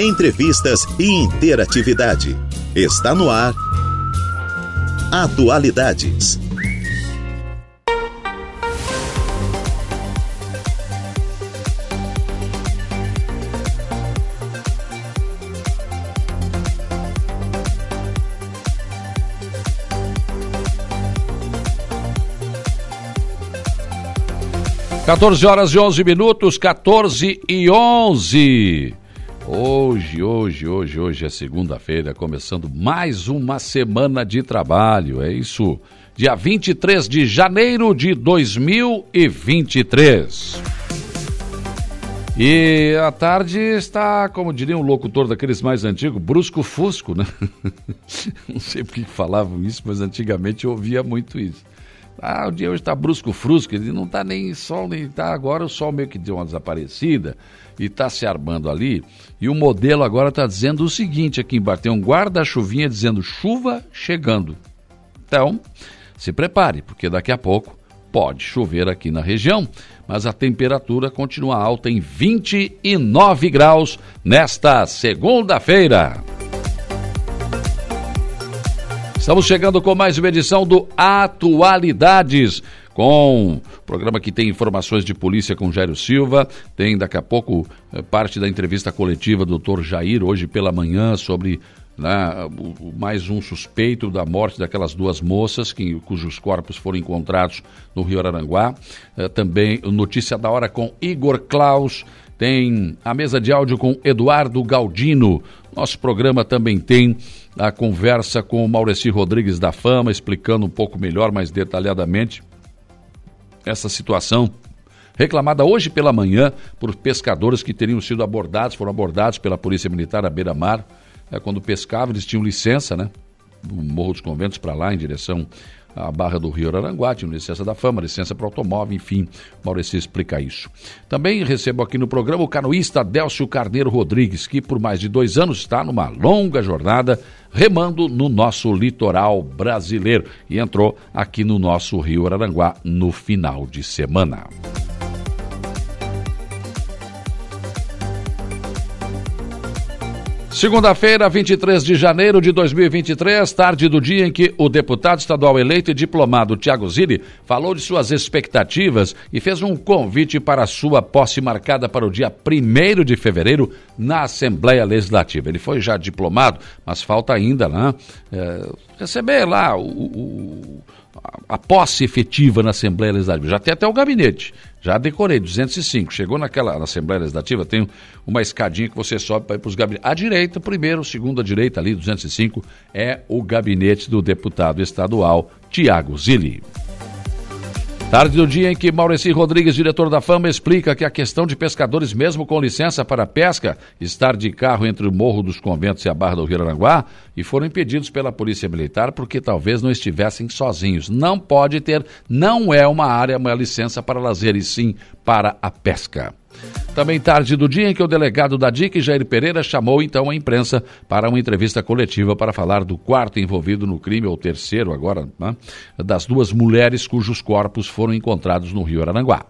entrevistas e interatividade. Está no ar. Atualidades. 14 horas e 11 minutos, 14 e 11. Hoje, hoje, hoje, hoje é segunda-feira, começando mais uma semana de trabalho, é isso. Dia 23 de janeiro de 2023. E a tarde está, como diria um locutor daqueles mais antigos, brusco fusco, né? Não sei por que falavam isso, mas antigamente eu ouvia muito isso. Ah, o dia hoje está brusco-frusco, ele não está nem sol, nem está agora, o sol meio que deu uma desaparecida e está se armando ali. E o modelo agora está dizendo o seguinte aqui embaixo, tem um guarda-chuvinha dizendo chuva chegando. Então, se prepare, porque daqui a pouco pode chover aqui na região, mas a temperatura continua alta em 29 graus nesta segunda-feira. Estamos chegando com mais uma edição do Atualidades, com programa que tem informações de polícia com Jairo Silva, tem daqui a pouco eh, parte da entrevista coletiva do Dr. Jair, hoje pela manhã, sobre né, mais um suspeito da morte daquelas duas moças que, cujos corpos foram encontrados no Rio Araranguá. Eh, também notícia da hora com Igor Klaus, tem a mesa de áudio com Eduardo Galdino. Nosso programa também tem a conversa com o Rodrigues da Fama, explicando um pouco melhor, mais detalhadamente, essa situação reclamada hoje pela manhã por pescadores que teriam sido abordados, foram abordados pela Polícia Militar à beira-mar. É, quando pescavam, eles tinham licença, né? Do Morro dos Conventos para lá, em direção a Barra do Rio Araranguá, licença da fama, licença para automóvel, enfim, Maurício explica isso. Também recebo aqui no programa o canoísta Délcio Carneiro Rodrigues, que por mais de dois anos está numa longa jornada remando no nosso litoral brasileiro e entrou aqui no nosso Rio Araranguá no final de semana. Segunda-feira, 23 de janeiro de 2023, tarde do dia em que o deputado estadual eleito e diplomado Tiago Zilli falou de suas expectativas e fez um convite para sua posse marcada para o dia 1 de fevereiro na Assembleia Legislativa. Ele foi já diplomado, mas falta ainda né, é, receber lá o, o a, posse efetiva na Assembleia Legislativa. Já tem até o gabinete. Já decorei, 205. Chegou naquela na Assembleia Legislativa, tem uma escadinha que você sobe para ir para os gabinetes. À direita, primeiro, segundo à direita ali, 205, é o gabinete do deputado estadual Tiago Zilli. Tarde do dia em que Maurici Rodrigues, diretor da Fama, explica que a questão de pescadores, mesmo com licença para pesca, estar de carro entre o Morro dos Conventos e a Barra do Rio e foram impedidos pela Polícia Militar porque talvez não estivessem sozinhos. Não pode ter, não é uma área, uma licença para lazer, e sim para a pesca. Também tarde do dia em que o delegado da DIC, Jair Pereira, chamou então a imprensa para uma entrevista coletiva para falar do quarto envolvido no crime, ou terceiro agora, né, das duas mulheres cujos corpos foram encontrados no Rio Aranguá.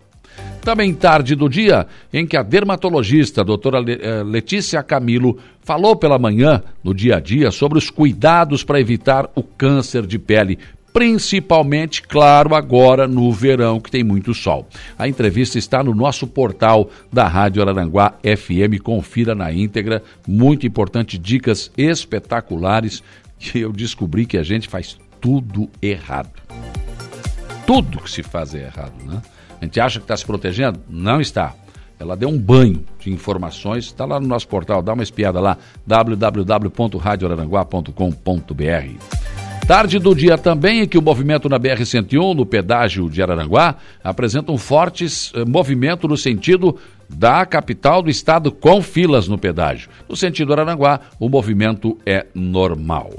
Também tarde do dia em que a dermatologista a doutora eh, Letícia Camilo falou pela manhã, no dia a dia, sobre os cuidados para evitar o câncer de pele, principalmente, claro, agora no verão que tem muito sol. A entrevista está no nosso portal da Rádio Araranguá FM, confira na íntegra, muito importante, dicas espetaculares que eu descobri que a gente faz tudo errado. Tudo que se faz é errado, né? A gente acha que está se protegendo? Não está. Ela deu um banho de informações, está lá no nosso portal, dá uma espiada lá, www.radioaranguá.com.br. Tarde do dia também em que o movimento na BR-101, no pedágio de Araranguá, apresenta um forte eh, movimento no sentido da capital do estado com filas no pedágio. No sentido Araranguá, o movimento é normal.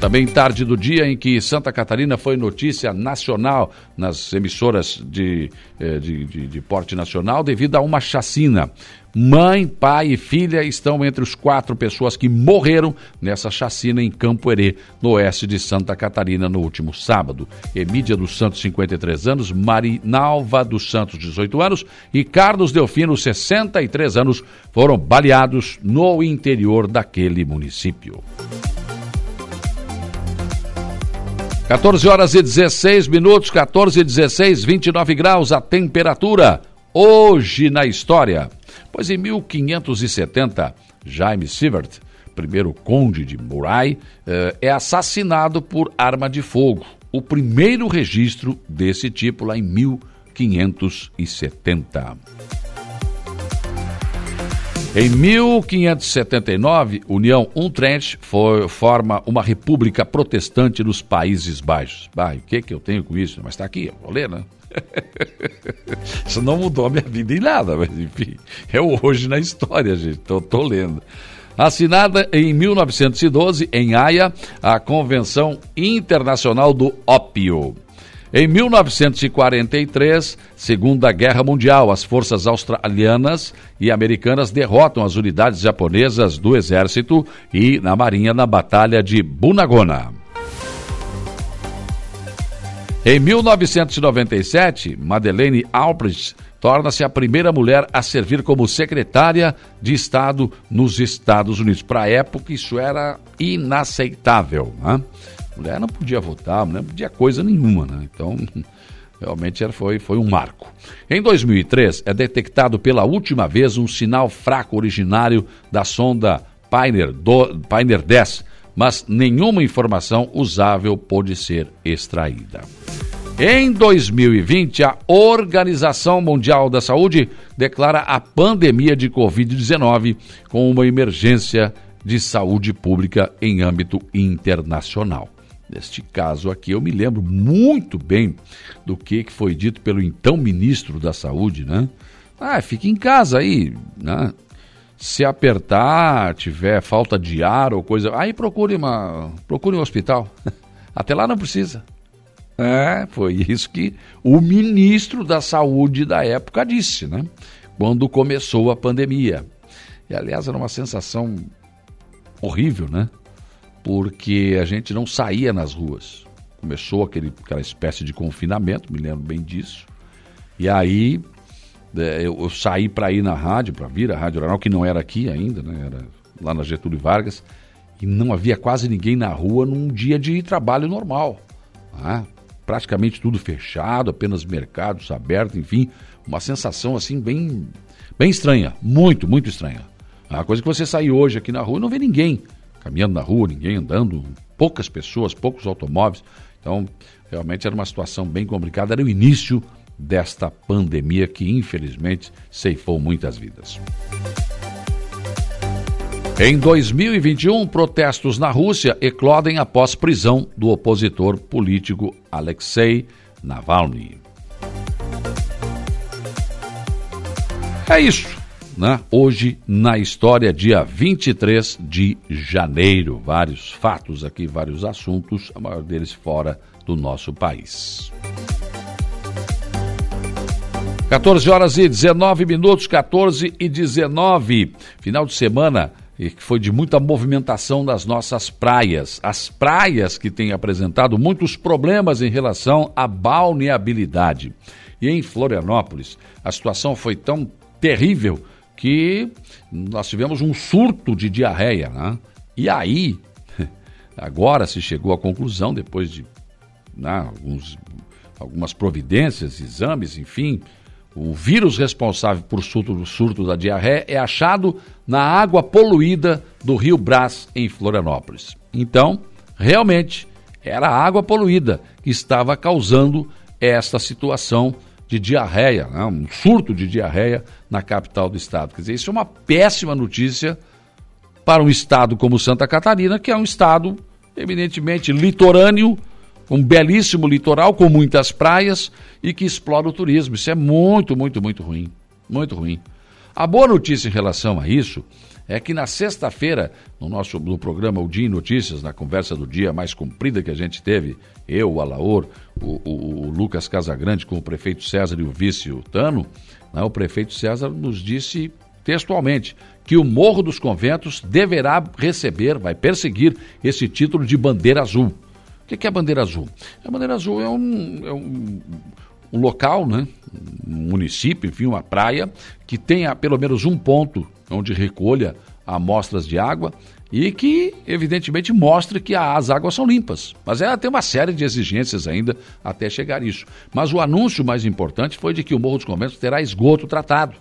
Também tarde do dia em que Santa Catarina foi notícia nacional nas emissoras de, eh, de, de, de porte nacional devido a uma chacina. Mãe, pai e filha estão entre os quatro pessoas que morreram nessa chacina em Campo Herê, no oeste de Santa Catarina, no último sábado. Emídia dos Santos, 53 anos, Marinalva dos Santos, 18 anos e Carlos Delfino, 63 anos, foram baleados no interior daquele município. 14 horas e 16 minutos, 14 e 16, 29 graus a temperatura. Hoje na história. Pois em 1570, Jaime Sievert, primeiro conde de Moray, eh, é assassinado por arma de fogo. O primeiro registro desse tipo lá em 1570. Em 1579, União Utrecht foi, forma uma república protestante nos Países Baixos. Bah, o que, que eu tenho com isso? Mas está aqui, vou ler, né? isso não mudou a minha vida em nada, mas enfim, é hoje na história, gente. Tô, tô lendo. Assinada em 1912, em Haia, a Convenção Internacional do Ópio. Em 1943, Segunda Guerra Mundial, as forças australianas e americanas derrotam as unidades japonesas do exército e na marinha na Batalha de Bunagona. Em 1997, Madeleine Albright torna-se a primeira mulher a servir como secretária de Estado nos Estados Unidos. Para a época, isso era inaceitável. Né? mulher não podia votar, não podia coisa nenhuma, né? Então, realmente foi, foi um marco. Em 2003, é detectado pela última vez um sinal fraco originário da sonda Pioneer, do, Pioneer 10, mas nenhuma informação usável pôde ser extraída. Em 2020, a Organização Mundial da Saúde declara a pandemia de Covid-19 como uma emergência de saúde pública em âmbito internacional. Neste caso aqui, eu me lembro muito bem do que, foi dito pelo então ministro da Saúde, né? Ah, fique em casa aí, né? Se apertar, tiver falta de ar ou coisa, aí procure uma, procure um hospital. Até lá não precisa. É, foi isso que o ministro da Saúde da época disse, né? Quando começou a pandemia. E aliás, era uma sensação horrível, né? porque a gente não saía nas ruas. Começou aquele, aquela espécie de confinamento, me lembro bem disso. E aí é, eu, eu, saí para ir na rádio, para vir à Rádio Jornal, que não era aqui ainda, né? era lá na Getúlio Vargas, e não havia quase ninguém na rua num dia de trabalho normal. Né? Praticamente tudo fechado, apenas mercados abertos, enfim, uma sensação assim bem, bem estranha, muito, muito estranha. A coisa que você sair hoje aqui na rua e não vê ninguém caminhando na rua, ninguém andando, poucas pessoas, poucos automóveis. Então, realmente era uma situação bem complicada. Era o início desta pandemia que, infelizmente, ceifou muitas vidas. Em 2021, protestos na Rússia eclodem após prisão do opositor político Alexei Navalny. É isso né? Hoje na história, dia 23 de janeiro. Vários fatos aqui, vários assuntos, a maior deles fora do nosso país. 14 horas e 19 minutos, 14 e 19. Final de semana que foi de muita movimentação das nossas praias. As praias que têm apresentado muitos problemas em relação à balneabilidade. E em Florianópolis, a situação foi tão terrível que nós tivemos um surto de diarreia, né? E aí, agora se chegou à conclusão, depois de né, alguns, algumas providências, exames, enfim, o vírus responsável por surto, surto da diarreia é achado na água poluída do Rio Brás, em Florianópolis. Então, realmente, era a água poluída que estava causando esta situação de diarreia, né? um surto de diarreia na capital do estado. Quer dizer, isso é uma péssima notícia para um estado como Santa Catarina, que é um estado eminentemente litorâneo, um belíssimo litoral com muitas praias e que explora o turismo. Isso é muito, muito, muito ruim. Muito ruim. A boa notícia em relação a isso é que na sexta-feira, no nosso no programa O Dia em Notícias, na conversa do dia mais comprida que a gente teve, eu, o Alaor, o, o, o Lucas Casagrande com o prefeito César e o vice o Tano, né, o prefeito César nos disse textualmente, que o Morro dos Conventos deverá receber, vai perseguir esse título de bandeira azul. O que é a bandeira azul? A bandeira azul é um, é um, um local, né? um município, enfim, uma praia, que tenha pelo menos um ponto onde recolha amostras de água e que, evidentemente, mostre que as águas são limpas. Mas ela tem uma série de exigências ainda até chegar isso. Mas o anúncio mais importante foi de que o Morro dos Conventos terá esgoto tratado.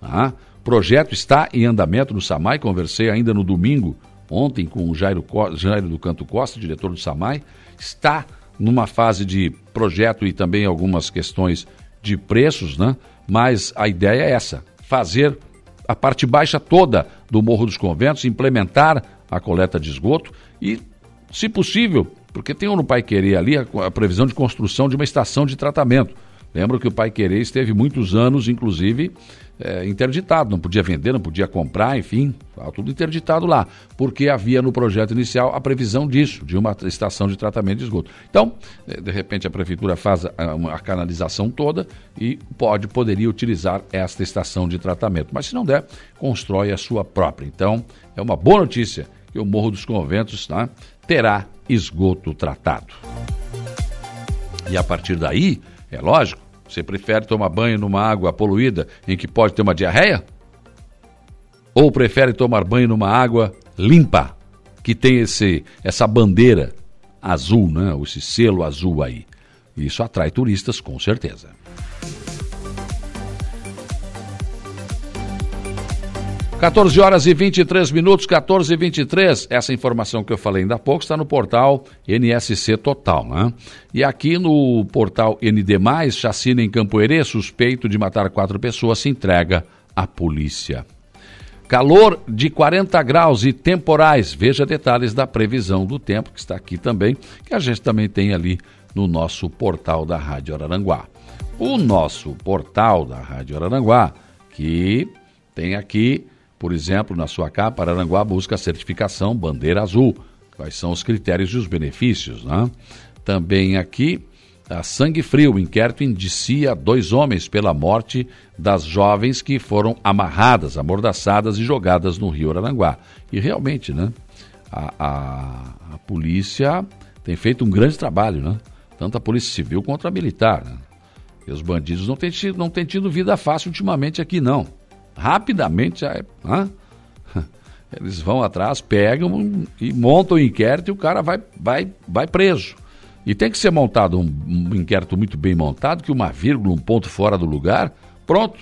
Ah, o projeto está em andamento no SAMAI, conversei ainda no domingo, ontem, com o Jairo, Jairo do Canto Costa, diretor do SAMAI. Está numa fase de projeto e também algumas questões de preços, né? Mas a ideia é essa: fazer a parte baixa toda do Morro dos Conventos, implementar a coleta de esgoto e, se possível, porque tem no Pai Querer ali a, a previsão de construção de uma estação de tratamento. Lembro que o Pai Querer esteve muitos anos, inclusive, é, interditado, não podia vender, não podia comprar, enfim, estava tudo interditado lá, porque havia no projeto inicial a previsão disso, de uma estação de tratamento de esgoto. Então, é, de repente a prefeitura faz a, a, canalização toda e pode, poderia utilizar esta estação de tratamento, mas se não der, constrói a sua própria. Então, é uma boa notícia que o Morro dos Conventos tá, terá esgoto tratado. E a partir daí, é lógico, você prefere tomar banho numa água poluída em que pode ter uma diarreia? Ou prefere tomar banho numa água limpa, que tem esse, essa bandeira azul, né? esse selo azul aí? Isso atrai turistas com certeza. 14 horas e 23 minutos, 14 e 23. Essa informação que eu falei ainda há pouco está no portal NSC Total, né? E aqui no portal ND, chacina em Campo Herê, suspeito de matar quatro pessoas, se entrega à polícia. Calor de 40 graus e temporais. Veja detalhes da previsão do tempo, que está aqui também, que a gente também tem ali no nosso portal da Rádio Araranguá. O nosso portal da Rádio Araranguá, que tem aqui por exemplo, na sua capa, Aranguá busca a certificação bandeira azul. Quais são os critérios e os benefícios, né? Também aqui, a sangue frio, inquérito indicia dois homens pela morte das jovens que foram amarradas, amordaçadas e jogadas no rio Aranguá. E realmente, né? A, a, a, polícia tem feito um grande trabalho, né? Tanto a polícia civil quanto a militar. Né? E os bandidos não têm, não têm tido vida fácil ultimamente aqui, não rapidamente já é, eles vão atrás, pegam e montam o inquérito e o cara vai, vai, vai preso. E tem que ser montado um, um inquérito muito bem montado, que uma vírgula, um ponto fora do lugar, pronto.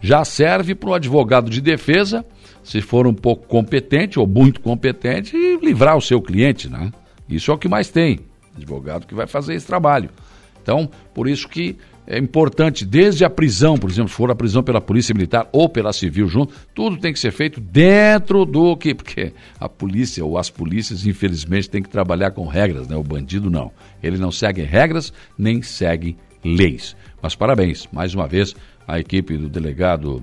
Já serve para o advogado de defesa, se for um pouco competente ou muito competente, livrar o seu cliente, né? Isso é o que mais tem. Advogado que vai fazer esse trabalho. Então, por isso que é importante, desde a prisão, por exemplo, se for a prisão pela polícia militar ou pela civil junto, tudo tem que ser feito dentro do que. Porque a polícia ou as polícias, infelizmente, tem que trabalhar com regras, né? O bandido não. Ele não segue regras nem segue leis. Mas parabéns, mais uma vez, à equipe do delegado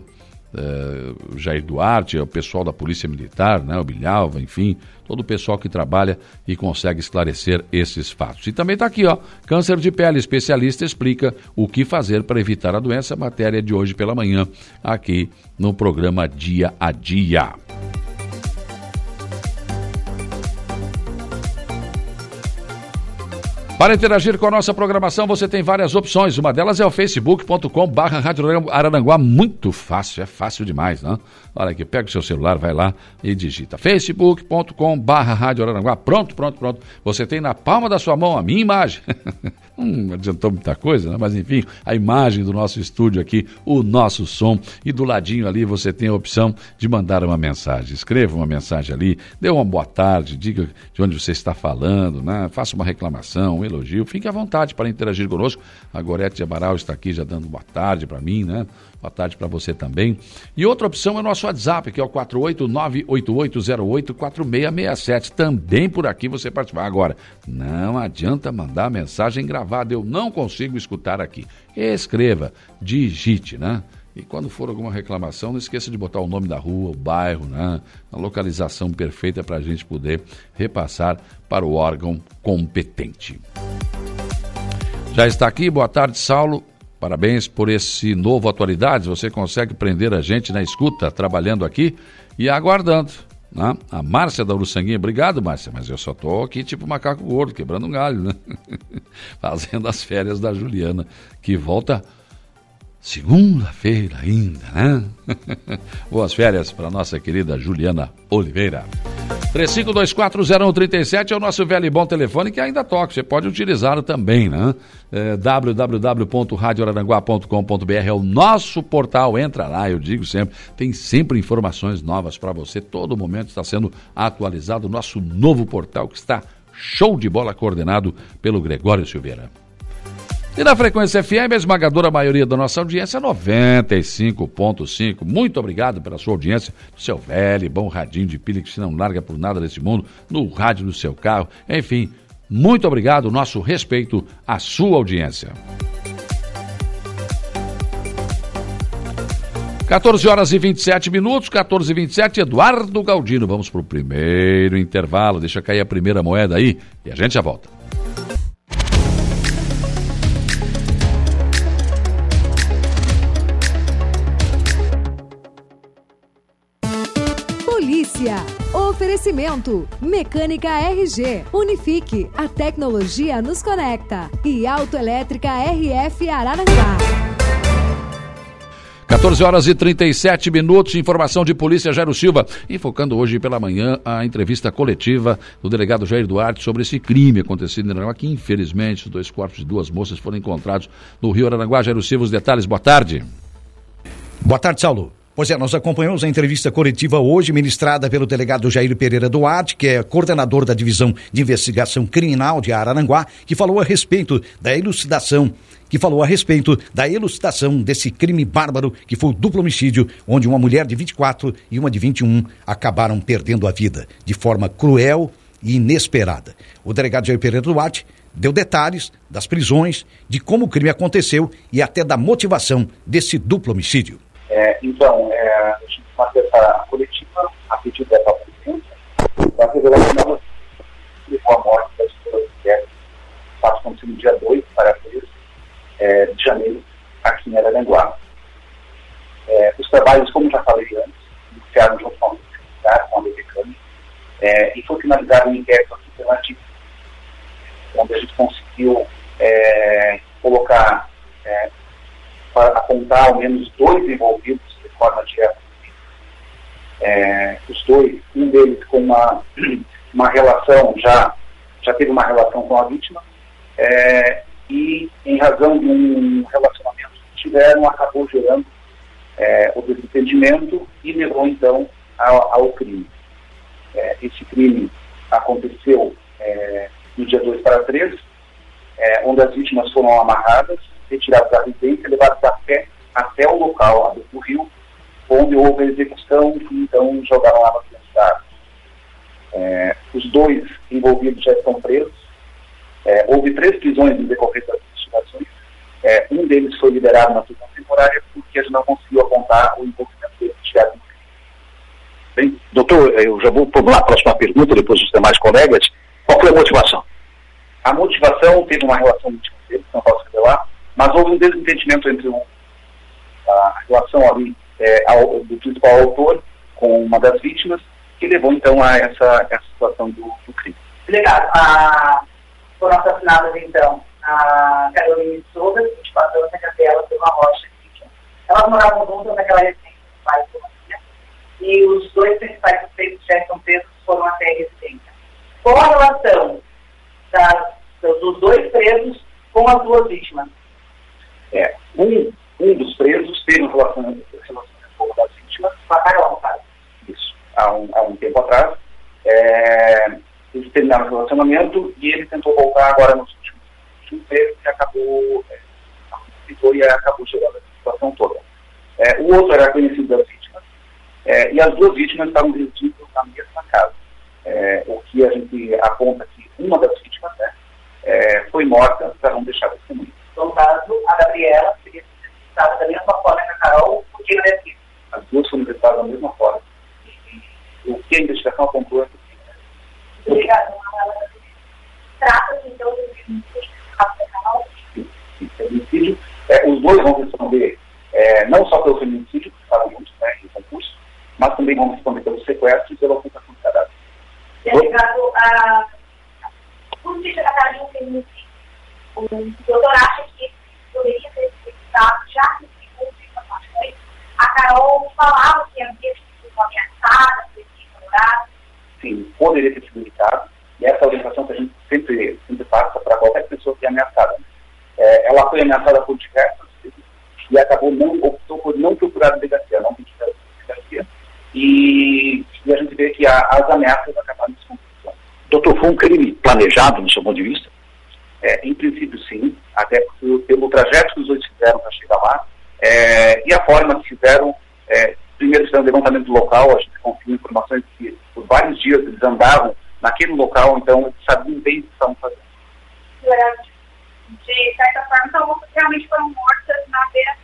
uh, Jair Duarte, o pessoal da Polícia Militar, né, o Bilhalva, enfim, todo o pessoal que trabalha e consegue esclarecer esses fatos. E também está aqui, ó, câncer de pele, especialista explica o que fazer para evitar a doença, matéria de hoje pela manhã, aqui no programa Dia a Dia. Para interagir com a nossa programação, você tem várias opções. Uma delas é o facebook.com barra Araranguá. Muito fácil, é fácil demais, né? Olha aqui, pega o seu celular, vai lá e digita facebook.com barra. Pronto, pronto, pronto. Você tem na palma da sua mão a minha imagem. Não adiantou muita coisa, né? mas enfim, a imagem do nosso estúdio aqui, o nosso som. E do ladinho ali você tem a opção de mandar uma mensagem. Escreva uma mensagem ali, dê uma boa tarde, diga de onde você está falando, né? faça uma reclamação, um elogio. Fique à vontade para interagir conosco. A Gorete Amaral está aqui já dando boa tarde para mim, né? Boa tarde para você também. E outra opção é o nosso WhatsApp, que é o 48988084667. Também por aqui você participar. Agora, não adianta mandar mensagem gravada, eu não consigo escutar aqui. Escreva, digite, né? E quando for alguma reclamação, não esqueça de botar o nome da rua, o bairro, né? a localização perfeita para a gente poder repassar para o órgão competente. Já está aqui, boa tarde, Saulo. Parabéns por esse novo Atualidades. Você consegue prender a gente na escuta, trabalhando aqui e aguardando. Né? A Márcia da Uruçanguinha, obrigado, Márcia, mas eu só tô aqui tipo macaco gordo, quebrando um galho, né? Fazendo as férias da Juliana, que volta segunda-feira ainda, né? Boas férias para nossa querida Juliana Oliveira. 35240137 é o nosso velho e bom telefone que ainda toca. Você pode utilizá-lo também, né? É, www.radioraranguá.com.br é o nosso portal. Entra lá, eu digo sempre. Tem sempre informações novas para você. Todo momento está sendo atualizado o nosso novo portal que está show de bola coordenado pelo Gregório Silveira. E na frequência FM, a esmagadora maioria da nossa audiência é 95.5. Muito obrigado pela sua audiência, seu velho bom radinho de pilha que se não larga por nada desse mundo, no rádio do seu carro. Enfim, muito obrigado, nosso respeito à sua audiência. 14 horas e 27 minutos, 14 e 27, Eduardo Galdino. Vamos para o primeiro intervalo. Deixa cair a primeira moeda aí e a gente já volta. Oferecimento: Mecânica RG, Unifique, a tecnologia nos conecta e Autoelétrica RF Araranguá. 14 horas e 37 minutos, informação de polícia Jairo Silva, enfocando hoje pela manhã a entrevista coletiva do delegado Jair Duarte sobre esse crime acontecido em Aranaguá, que infelizmente os dois corpos de duas moças foram encontrados no Rio Aranaguá. Jairo Silva, os detalhes, boa tarde. Boa tarde, Saulo. Pois é, nós acompanhamos a entrevista coletiva hoje ministrada pelo delegado Jair Pereira Duarte, que é coordenador da Divisão de Investigação Criminal de Araranguá, que falou a respeito da elucidação que falou a respeito da elucidação desse crime bárbaro que foi o duplo homicídio, onde uma mulher de 24 e uma de 21 acabaram perdendo a vida de forma cruel e inesperada. O delegado Jair Pereira Duarte deu detalhes das prisões, de como o crime aconteceu e até da motivação desse duplo homicídio. É, então, é, a gente faz essa coletiva a pedido dessa presidência para não levou a morte das duas mulheres. Fato aconteceu no dia 2 para 3 é, de janeiro, aqui em Araranguá. É, os trabalhos, como já falei antes, iniciaram junto com a Universidade, com a americana, é, e foi finalizado um inquérito aqui pela DIP, onde a gente conseguiu é, colocar é, para apontar ao menos dois envolvidos de forma direta. É, os dois, um deles com uma, uma relação, já, já teve uma relação com a vítima, é, e em razão de um relacionamento que tiveram, acabou gerando é, o desentendimento e levou então ao, ao crime. É, esse crime aconteceu é, no dia 2 para 3, é, onde as vítimas foram amarradas retirados da residência, levados a pé até o local do rio, onde houve a execução e então jogaram água cidade. É, os dois envolvidos já estão presos. É, houve três prisões no decorrer das investigações. É, um deles foi liberado na prisão temporária porque a gente não conseguiu apontar o envolvimento dele tirado Bem, doutor, eu já vou para a próxima pergunta, depois dos demais colegas. Qual foi a motivação? A motivação teve uma relação muito dele, não posso revelar, mas houve um desentendimento entre a relação ali é, ao, do principal autor com uma das vítimas, que levou então a essa, essa situação do, do crime. Delegado, a, foram assassinadas então a Carolina Souza, 24 anos, a Gabriela Silva Rocha, 21. Elas moravam juntas naquela residência, pai e e os dois principais suspeitos já estão presos foram até a residência. Qual a relação das, dos dois presos com as duas vítimas? É, um, um dos presos teve um relacionamento, com uma das vítimas. Mataram a Isso, há um, há um tempo atrás. É, eles terminaram o relacionamento e ele tentou voltar agora nos últimos, meses e acabou, é, e acabou gerando essa situação toda. É, o outro era conhecido das vítimas é, e as duas vítimas estavam residindo na mesma casa. É, o que a gente aponta que uma das vítimas né, é, foi morta para não deixar testemunho. No caso, a Gabriela seria entrevistada da mesma forma que a Carol, porque ela é filha. As duas foram entrevistadas da mesma forma. E, o que a investigação apontou é que Obrigada. Trata-se então de homicídio. É, os dois vão responder é, não só pelo feminicídio, que estavam juntos né, em concurso, mas também vão responder pelo sequestro e pela ocultação de cadáver. Delegado, a... por ser secretário de um feminicídio, o doutor acha que poderia ter explicado, já que segundo informações, a Carol falava que havia sido ameaçada, sido ignorada. Sim, poderia ter sido evitado, e essa orientação que a gente sempre, sempre passa para qualquer pessoa que é ameaçada. É, ela foi ameaçada por diversas vezes e acabou não, optou por não procurar a delegacia, não pedir a delegacia. E, e a gente vê que a, as ameaças acabaram se concretizando. Doutor, foi um crime planejado, no seu ponto de vista? É, em princípio, sim, até porque, pelo trajeto que os dois fizeram para chegar lá, é, e a forma que fizeram, é, primeiro fizeram um levantamento local, a gente confirma informações que por vários dias eles andavam naquele local, então eles sabiam bem o que estavam fazendo. De certa forma, então, realmente foram mortas na beira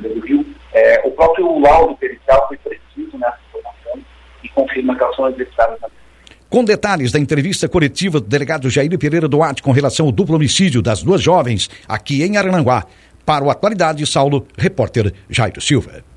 do rio. É, o próprio laudo pericial foi preciso nessa informação e confirma que elas são executadas na com detalhes da entrevista coletiva do delegado Jair Pereira Duarte com relação ao duplo homicídio das duas jovens aqui em Arananguá. Para o Atualidade, Saulo, repórter Jairo Silva.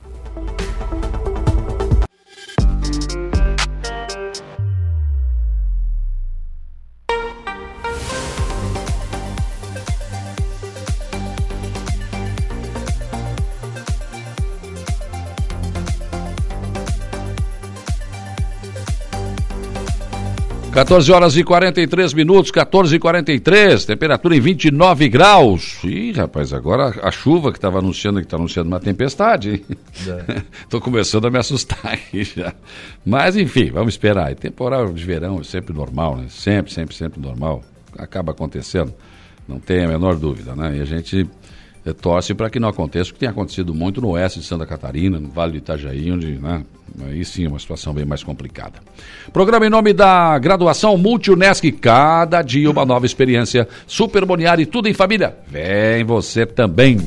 14 horas e 43 minutos, 14 e 43, temperatura em 29 graus. Ih, rapaz, agora a chuva que estava anunciando, que está anunciando uma tempestade. Estou é. começando a me assustar aqui já. Mas, enfim, vamos esperar. E temporal de verão é sempre normal, né? Sempre, sempre, sempre normal. Acaba acontecendo, não tem a menor dúvida, né? E a gente é, torce para que não aconteça o que tem acontecido muito no oeste de Santa Catarina, no Vale do Itajaí, onde né, aí sim é uma situação bem mais complicada. Programa em nome da graduação Multi-UNESC, cada dia uma nova experiência. Super e tudo em família. Vem você também.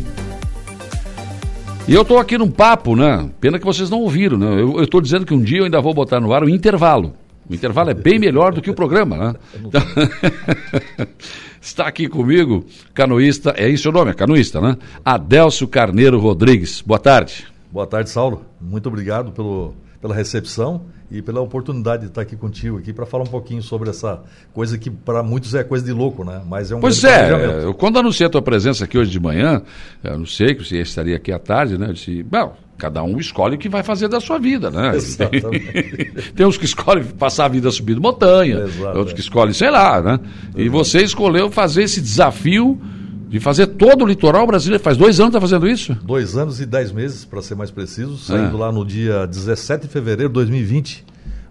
E eu estou aqui num papo, né? Pena que vocês não ouviram, né? Eu estou dizendo que um dia eu ainda vou botar no ar o intervalo. O intervalo é bem melhor do que o programa, né? Então... Está aqui comigo, canoísta, é isso o nome, é canoísta, né? Adelso Carneiro Rodrigues. Boa tarde. Boa tarde, Saulo. Muito obrigado pelo, pela recepção e pela oportunidade de estar aqui contigo aqui para falar um pouquinho sobre essa coisa que para muitos é coisa de louco, né? Mas é um Pois é, eu, quando anunciei a tua presença aqui hoje de manhã, eu não sei que você estaria aqui à tarde, né? Eu disse, bom, cada um escolhe o que vai fazer da sua vida, né? Tem, uns que escolhem passar a vida subindo montanha, Exatamente. outros que escolhem, sei lá, né? E você escolheu fazer esse desafio de fazer todo o litoral brasileiro. Faz dois anos que está fazendo isso? Dois anos e dez meses, para ser mais preciso, saindo é. lá no dia 17 de fevereiro de 2020,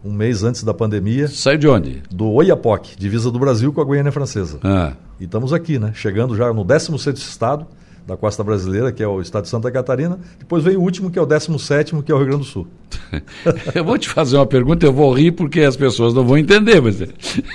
um mês antes da pandemia. Saiu de onde? Do Oiapoque, divisa do Brasil com a Guiana Francesa. É. E estamos aqui, né? Chegando já no 16º estado, da costa brasileira, que é o estado de Santa Catarina. Depois vem o último, que é o 17, que é o Rio Grande do Sul. eu vou te fazer uma pergunta, eu vou rir porque as pessoas não vão entender, mas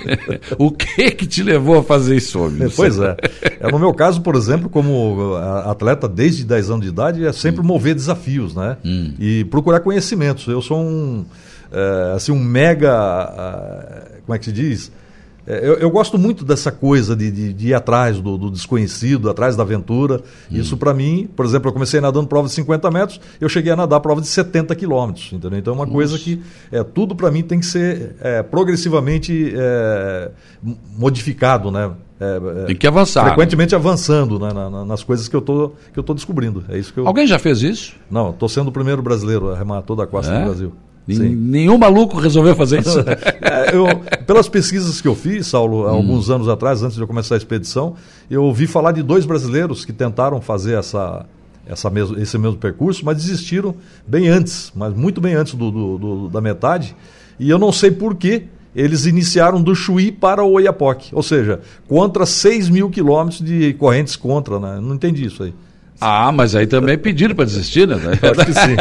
o que que te levou a fazer isso, homem? Pois é. é. No meu caso, por exemplo, como atleta desde 10 anos de idade, é sempre hum. mover desafios, né? Hum. E procurar conhecimentos. Eu sou um, é, assim, um mega, uh, como é que se diz? É, eu, eu, gosto muito dessa coisa de, de, de ir atrás do, do, desconhecido, atrás da aventura. Hum. Isso para mim, por exemplo, eu comecei nadando prova de 50 metros, eu cheguei a nadar prova de 70 quilômetros, entendeu? Então é uma Nossa. coisa que é, tudo para mim tem que ser é, progressivamente é, modificado, né? É, é, tem que avançar. Frequentemente avançando né, na, na, nas coisas que eu tô, que eu tô descobrindo. É isso que eu... Alguém já fez isso? Não, estou sendo o primeiro brasileiro a remar toda a costa do Brasil. Nenhum maluco resolveu fazer isso. é, eu, pelas pesquisas que eu fiz, Saulo, há hum. alguns anos atrás, antes de eu começar a expedição, eu ouvi falar de dois brasileiros que tentaram fazer essa, essa mesmo, esse mesmo percurso, mas desistiram bem antes, mas muito bem antes do, do, do da metade. E eu não sei por que eles iniciaram do Chuí para o Oiapoque, ou seja, contra 6 mil quilômetros de correntes contra, né? Não entendi isso aí. Ah, mas aí também pediram para desistir, né? Eu acho que sim.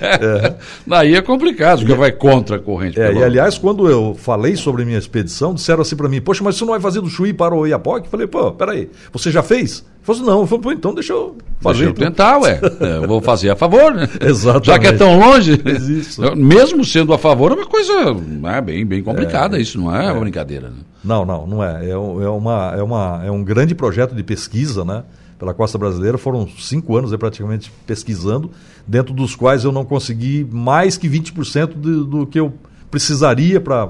É. Aí é complicado, porque vai contra a corrente. É, e aliás, quando eu falei sobre minha expedição, disseram assim para mim, poxa, mas você não vai fazer do Chuí para o? Eu falei, pô, peraí, você já fez? Falei, não, eu falei, pô, então deixa eu fazer. Deixa eu então. tentar, ué. Eu vou fazer a favor, né? Exatamente. Já que é tão longe. Isso. Mesmo sendo a favor, é uma coisa é, bem, bem complicada, é, isso não é, é, uma brincadeira. Né? Não, não, não é. É, é, uma, é, uma, é um grande projeto de pesquisa, né? Pela costa brasileira. Foram cinco anos aí, praticamente pesquisando, dentro dos quais eu não consegui mais que 20% de, do que eu precisaria para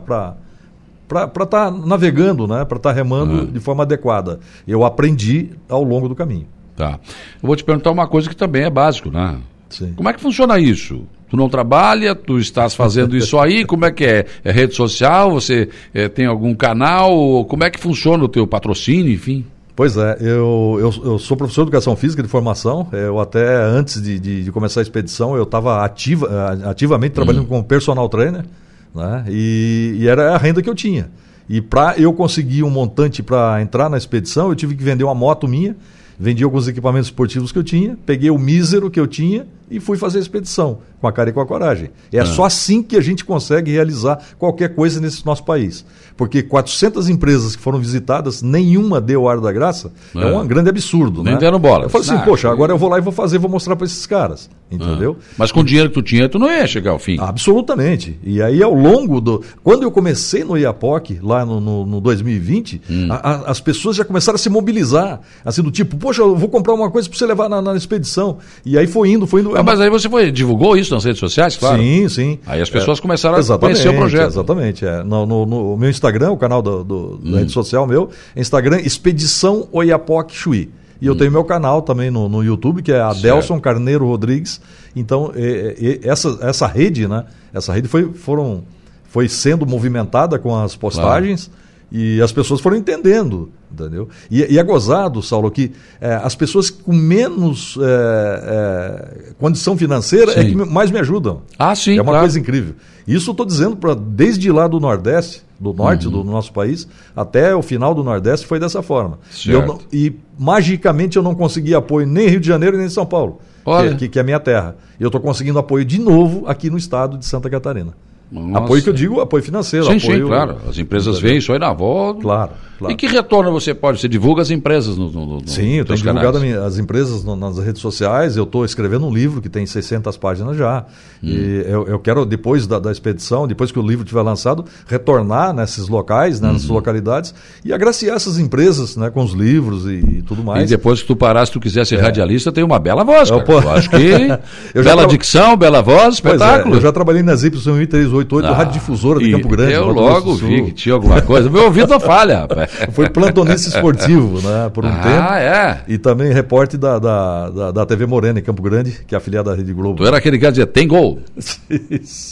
para estar tá navegando, né? para estar tá remando Ah. de forma adequada. Eu aprendi ao longo do caminho. Tá. Eu vou te perguntar uma coisa que também é básico, né? Sim. Como é que funciona isso? Tu não trabalha, tu estás fazendo isso aí, como é que é? É rede social? Você eh, tem algum canal? Como é que funciona o teu patrocínio, enfim? Pois é, eu, eu, eu sou professor de educação física de formação. Eu até antes de, de, de começar a expedição, eu estava ativa, ativamente trabalhando como personal trainer, né? E, e era a renda que eu tinha. E para eu conseguir um montante para entrar na expedição, eu tive que vender uma moto minha, vendi alguns equipamentos esportivos que eu tinha, peguei o mísero que eu tinha e fui fazer a expedição, com a cara e com a coragem. É só assim que a gente consegue realizar qualquer coisa nesse nosso país. Porque 400 empresas que foram visitadas, nenhuma deu ar da graça, é, É. um grande absurdo. Nem né? deram bola. Eu falei assim, Ah, poxa, agora eu vou lá e vou fazer, vou mostrar para esses caras. Entendeu? Mas com o dinheiro que tu tinha, tu não ia chegar ao fim. Absolutamente. E aí, ao longo do. Quando eu comecei no IAPOC, lá no, no, no 2020, Hum. a- a- as pessoas já começaram a se mobilizar. Assim, do tipo, poxa, eu vou comprar uma coisa para você levar na, na expedição. E aí foi indo, foi indo. Ah, mas aí você foi, divulgou isso nas redes sociais, claro? Sim, sim. Aí as pessoas começaram a conhecer o projeto. Exatamente. É. No, no- no meu Instagram, o canal do, do- Hum. da rede social meu, é Instagram Expedição Oiapoque Chuí. E eu tenho meu canal também no, no YouTube, que é Adelson Carneiro Rodrigues. Então, é, é, é, essa, essa rede, né? Essa rede foi, foram, foi sendo movimentada com as postagens. E as pessoas foram entendendo, entendeu? E, e é gozado, Saulo, que é, as pessoas com menos é, é, condição financeira é Sim. que me- mais me ajudam. Ah, sim, É uma claro. coisa incrível. Isso eu estou dizendo para desde lá do Nordeste, do norte Uhum. do nosso país, até o final do Nordeste foi dessa forma. E, eu e magicamente eu não consegui apoio nem em Rio de Janeiro nem em São Paulo, Olha. que, que- que é a minha terra. E eu estou conseguindo apoio de novo aqui no estado de Santa Catarina. Nossa. Apoio que eu digo, apoio financeiro. Sim, apoio... sim, claro. As empresas vêm isso aí na volta. Claro, claro. E que retorno você pode? Você divulga as empresas no, no, no Sim, eu tenho divulgado as empresas no, nas redes sociais. Eu estou escrevendo um livro que tem 600 páginas já. Hum. E eu, eu, quero, depois da, da, expedição, depois que o livro tiver lançado, retornar nesses locais, né, nessas uhum. localidades e agraciar essas empresas né, com os livros e, e tudo mais. E depois que tu parar, se tu quiser ser é. radialista, tem uma bela voz. Eu, pô... eu acho que. eu bela tra... dicção, bela voz, espetáculo. É, eu já trabalhei na Zip 138 988, ah, radiodifusora de Campo Grande. Eu logo vi que tinha alguma coisa. Meu ouvido não falha. Foi plantonista esportivo, né? Por um ah, tempo. Ah, é. E também repórter da, da, da, da, TV Morena em Campo Grande, que é afiliada da Rede Globo. Tu era aquele cara que dizia, tem gol.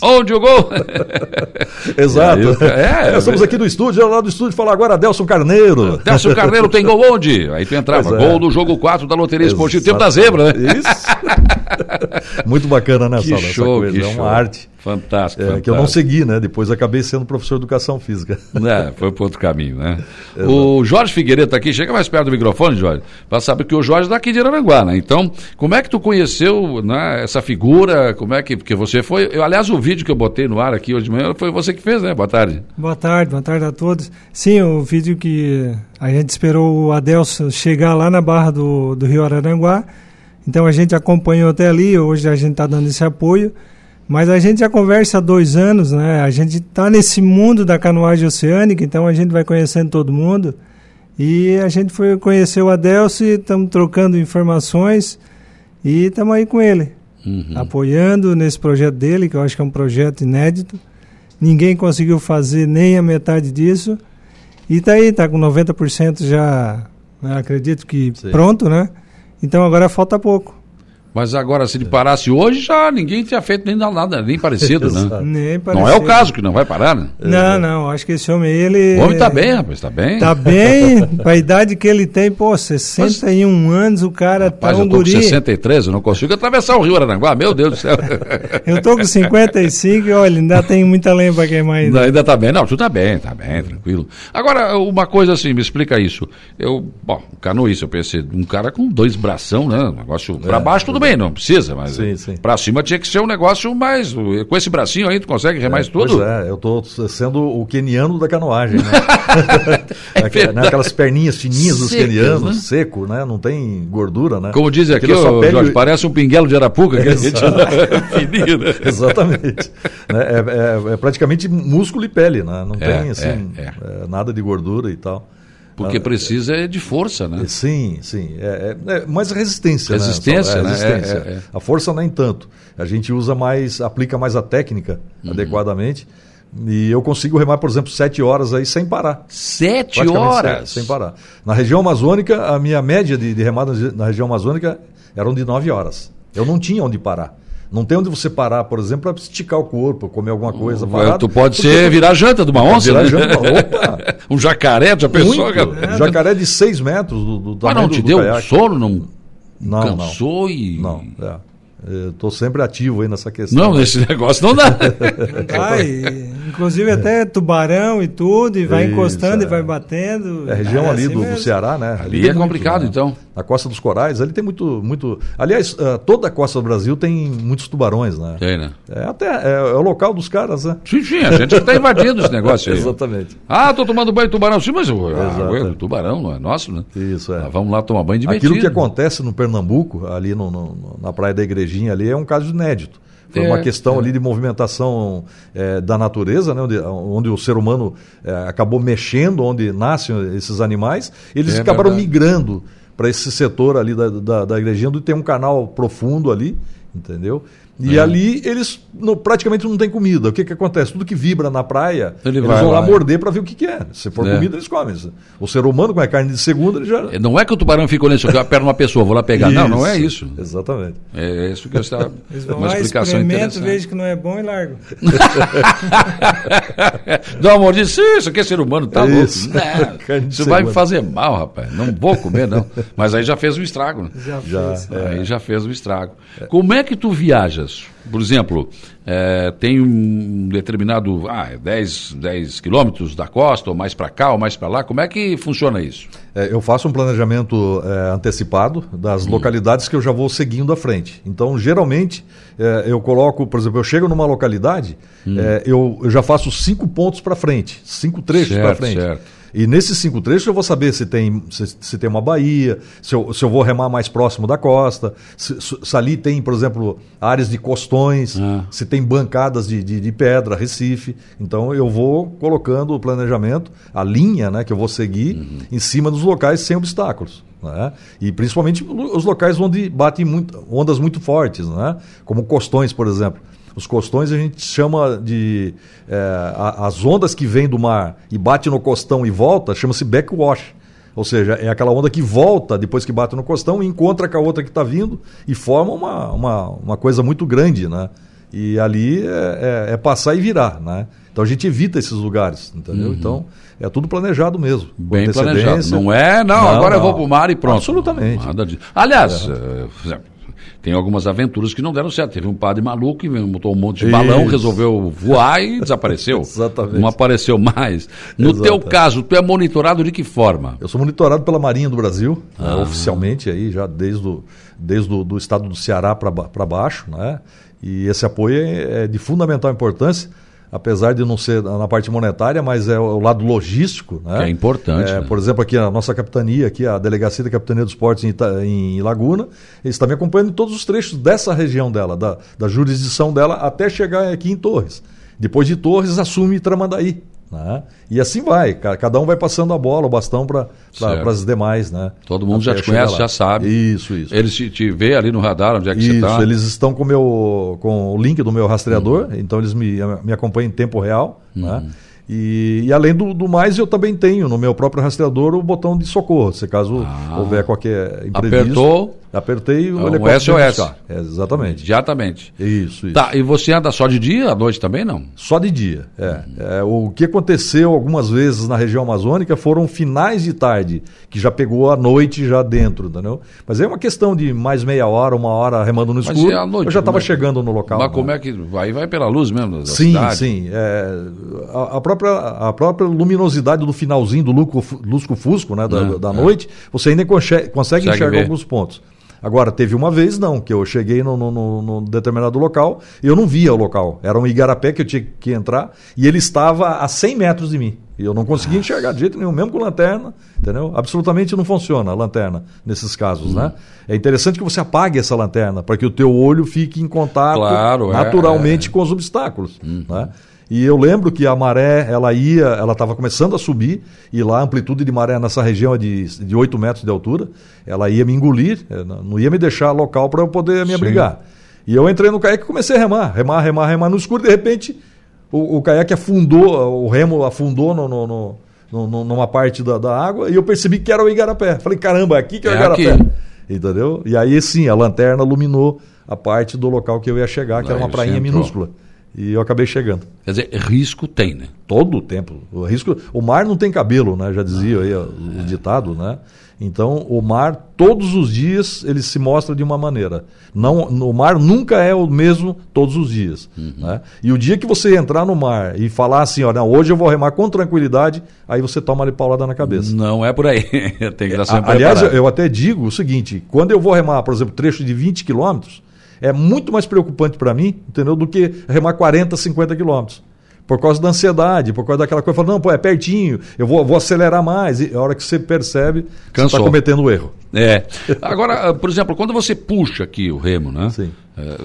Onde o gol? Exato. É, é, estamos aqui no estúdio, lá do estúdio falar agora Adelson Carneiro. Ah, Adelson Carneiro tem gol onde? Aí tu entrava, é. gol no jogo 4 da Loteria Esportiva, tempo da zebra, né? Isso. Muito bacana, né, que essa Show, que é uma show. arte. Fantástico, é, fantástico. que eu não segui, né? Depois acabei sendo professor de educação física. É, foi para outro caminho, né? o Jorge Figueiredo tá aqui, chega mais perto do microfone, Jorge, para saber que o Jorge é daqui de Araranguá, né? Então, como é que tu conheceu né, essa figura? Como é que. Porque você foi. Eu, aliás, o vídeo que eu botei no ar aqui hoje de manhã foi você que fez, né? Boa tarde. Boa tarde, boa tarde a todos. Sim, o vídeo que a gente esperou o Adelson chegar lá na barra do, do Rio Araranguá. Então a gente acompanhou até ali, hoje a gente está dando esse apoio. Mas a gente já conversa há dois anos, né? A gente está nesse mundo da canoagem oceânica, então a gente vai conhecendo todo mundo. E a gente foi conhecer o Adelson e estamos trocando informações e estamos aí com ele, apoiando nesse projeto dele, que eu acho que é um projeto inédito. Ninguém conseguiu fazer nem a metade disso. E tá aí, tá com 90% já, né, acredito que Sim. pronto, né? Então agora falta pouco. Mas agora, se ele parasse hoje, já ninguém tinha feito nem nada, nem parecido, né? Nem Não é o parecido. caso que não vai parar, né? Não, não, acho que esse homem, ele... O homem tá bem, rapaz, tá bem. Tá bem, pra idade que ele tem, pô, 61 anos, o cara Rapaz, tá um eu tô com guri. 63, eu não consigo atravessar o Rio Aranguá, meu Deus do céu. Eu tô com 55 e olha, ainda tem muita lenha pra queimar ainda. Ainda, ainda tá bem, não, tu tá bem, tá bem, tranquilo. Agora, uma coisa assim, me explica isso. Eu, bom, canoísta, eu pensei, um cara com dois bração, né? Um negócio pra baixo, tudo bem, não precisa, mas Sim, sim. pra cima tinha que ser um negócio mais. Com esse bracinho aí, tu consegue remar isso tudo? Pois é, eu tô sendo o queniano da canoagem, né? Aquela- verdade. né, Aquelas perninhas fininhas dos Secas, quenianos, né? seco, né? Não tem gordura, né? Como diz aqui, pele Jorge, parece um pinguelo de arapuca. Que a gente... Fininho, né? Exatamente. Né, É, é- é praticamente músculo e pele, né? Não É, tem assim é, é, nada de gordura e tal. Porque Ah, precisa é de força, né? Sim, sim. É, é, é mais resistência, Resistência, né? né? resistência. É, é, é. A força nem tanto. A gente usa mais, aplica mais a técnica Uhum. adequadamente. E eu consigo remar, por exemplo, sete horas aí sem parar. Sete horas? sete, sem parar. Na região amazônica, a minha média de, de remada na região amazônica eram de nove horas. Eu não tinha onde parar. Não tem onde você parar, por exemplo, para esticar o corpo, comer alguma coisa. parado. tu pode ser virar janta de uma onça, Virar né? janta, opa! um jacaré, já pensou? Muito. cara? Jacaré de seis metros do, do Mas tamanho não do, te do deu caiaque. sono? Não, Não, cansou não. e... Não, é. Eu tô sempre ativo aí nessa questão. Não, nesse negócio não dá. Vai, inclusive até tubarão e tudo, e vai Isso, encostando é. e vai batendo. É a região É ali assim do, do. Ceará, né? Ali tem é complicado, então. Na Costa dos Corais, ali tem muito. muito... Aliás, ah, toda a costa do Brasil tem muitos tubarões, né? Tem, né? É, até, é, é o local dos caras, né? Sim, sim, a gente que está invadindo esse negócio aí. Exatamente. Ah, tô tomando banho de tubarão. Sim, mas o água é do tubarão, não é nosso, né? Isso, é. Ah, vamos lá tomar banho de Aquilo que acontece no Pernambuco, ali no- no- na Praia da Igrejinha, ali é um caso inédito. Foi É, uma questão é. ali de movimentação eh, da natureza, né, onde, onde o ser humano eh, acabou mexendo, onde nascem esses animais. Eles É acabaram verdade. migrando para esse setor ali da, da, da igrejinha, onde tem um canal profundo ali, entendeu? E É. ali eles não- praticamente não tem comida. O que, que acontece? Tudo que vibra na praia, Ele eles vai vão lá, lá. morder para ver o que, que é. Se for É. comida, eles comem. O ser humano, com a carne de segunda, ele já. Não é que o tubarão fica olhando isso aqui, perto de uma pessoa, vou lá pegar. Não, não é isso. Exatamente. É isso que eu estava. Eles vão Uma lá, explicação experimento, interessante. vejo que não é bom e largo. Dá uma mordida, "Sim, isso aqui é ser humano, tá Isso. louco. Não, de isso vai me fazer mal, rapaz. Não vou comer, não. Mas aí já fez um estrago? Já, Já. fez. Aí já fez um estrago. Como é que tu viajas? Por exemplo, eh, tem um determinado ah, 10, 10 quilômetros da costa, ou mais para cá, ou mais para lá. Como é que funciona isso? É, eu faço um planejamento é, antecipado das localidades que eu já vou seguindo à frente. Então, geralmente, é, eu coloco, por exemplo, eu chego numa localidade, é, eu, eu já faço cinco pontos para frente, cinco trechos para frente. certo. E nesses cinco trechos eu vou saber se tem, se, se tem uma baía, se eu, se eu vou remar mais próximo da costa, se, se- ali tem, por exemplo, áreas de costões, Ah. se tem bancadas de, de, de pedra, recife. Então eu vou colocando o planejamento, a linha né, que eu vou seguir Uhum. em cima dos locais sem obstáculos. Né? E principalmente os locais onde batem muito, ondas muito fortes, né? como costões, por exemplo. Os costões a gente chama de. é, as ondas que vêm do mar e bate no costão e volta, chama-se backwash. Ou seja, é aquela onda que volta depois que bate no costão e encontra com a outra que está vindo e forma uma, uma, uma coisa muito grande, né? E ali é, é- é passar e virar, né? Então a gente evita esses lugares, entendeu? Então é tudo planejado mesmo. Uhum. Bem planejado. Não é, não, Não, agora eu não. vou pro mar e pronto. Absolutamente. Aliás, por exemplo, tem algumas aventuras que não deram certo. Teve um padre maluco que montou um monte de Isso. balão, resolveu voar e desapareceu. Exatamente. Não apareceu mais. No Exato. teu caso, tu é monitorado de que forma? Eu sou monitorado pela Marinha do Brasil, né, Ah. oficialmente, aí, já desde o desde o do estado do Ceará para baixo. Né? E esse apoio é, é de fundamental importância, apesar de não ser na parte monetária, mas é o lado logístico. Né? Que é importante, É, né? Por exemplo, aqui a nossa capitania, aqui a Delegacia da Capitania dos Portos em, Ita- em Laguna, eles estão me acompanhando em todos os trechos dessa região dela, da, da jurisdição dela, até chegar aqui em Torres. Depois de Torres, assume Tramandaí. Né? E assim vai, ca- cada um vai passando a bola, o bastão para Certo. as demais. Né? Todo mundo já Até te chegar conhece, lá. já sabe. Isso, isso. Eles te, te vê ali no radar, onde é que você Isso, está. eles estão com, o meu, com o link do meu rastreador, Uhum. então eles me, me acompanham em tempo real. Né? E, e além do, do mais, eu também tenho no meu próprio rastreador o botão de socorro, se caso Ah. houver qualquer imprevisto. Apertou. Apertei o É um helicóptero vem SOS. É, exatamente. Imediatamente. Isso, isso. Tá, e você anda só de dia, à noite também não? Só de dia. É. É, o que aconteceu algumas vezes na região amazônica foram finais de tarde, que já pegou a noite já dentro, entendeu? Mas é uma questão de mais meia hora, uma hora remando no Mas escuro. e à noite, eu já estava é chegando no local. Mas né? como é que. Aí vai pela luz mesmo da Sim, cidade? sim. É, a, a própria, a própria luminosidade do finalzinho do lusco- lusco-fusco né, da, É, da é. noite, você ainda consegue Consegue enxergar ver. alguns pontos. Agora, teve uma vez não, que eu cheguei num no, no, num determinado local e eu não via o local. Era um igarapé que eu tinha que entrar e ele estava a 100 metros de mim. E eu não conseguia enxergar de jeito nenhum, mesmo com lanterna, entendeu? Absolutamente não funciona a lanterna nesses casos, né? É interessante que você apague essa lanterna para que o teu olho fique em contato Claro, é, naturalmente com os obstáculos, né? E eu lembro que a maré, ela ia, ela estava começando a subir, e lá a amplitude de maré nessa região é de, de 8 metros de altura, ela ia me engolir, eh, não ia me deixar local para eu poder me abrigar. E eu entrei no caiaque e comecei a remar, remar, remar, remar no escuro, de repente o, o caiaque afundou, o remo afundou no, no, no, numa parte da, da, água, e eu percebi que era o Igarapé. Falei, caramba, aqui que é o é Igarapé. Aqui. Entendeu? E aí sim, a lanterna iluminou a parte do local que eu ia chegar, que era uma prainha minúscula. E eu acabei chegando. Quer dizer, risco tem, né? Todo o tempo. O, risco, o mar não tem cabelo, né? Já dizia aí o é. ditado, né? Então, o mar, todos os dias, ele se mostra de uma maneira. Não, o mar nunca é o mesmo todos os dias. Uhum. Né? E o dia que você entrar no mar e falar assim, olha, hoje eu vou remar com tranquilidade, aí você toma ali paulada na cabeça. Não é por aí. Tem que estar sempre Aliás, preparado. eu até digo o seguinte, quando eu vou remar, por exemplo, trecho de 20 quilômetros, é muito mais preocupante para mim, entendeu, do que remar 40, 50 quilômetros. Por causa da ansiedade, por causa daquela coisa, fala, não, pô, é pertinho, eu vou, vou acelerar mais. E a hora que você percebe, Cansou. você está cometendo um erro. É. Agora, por exemplo, quando você puxa aqui o remo, né? Sim. É,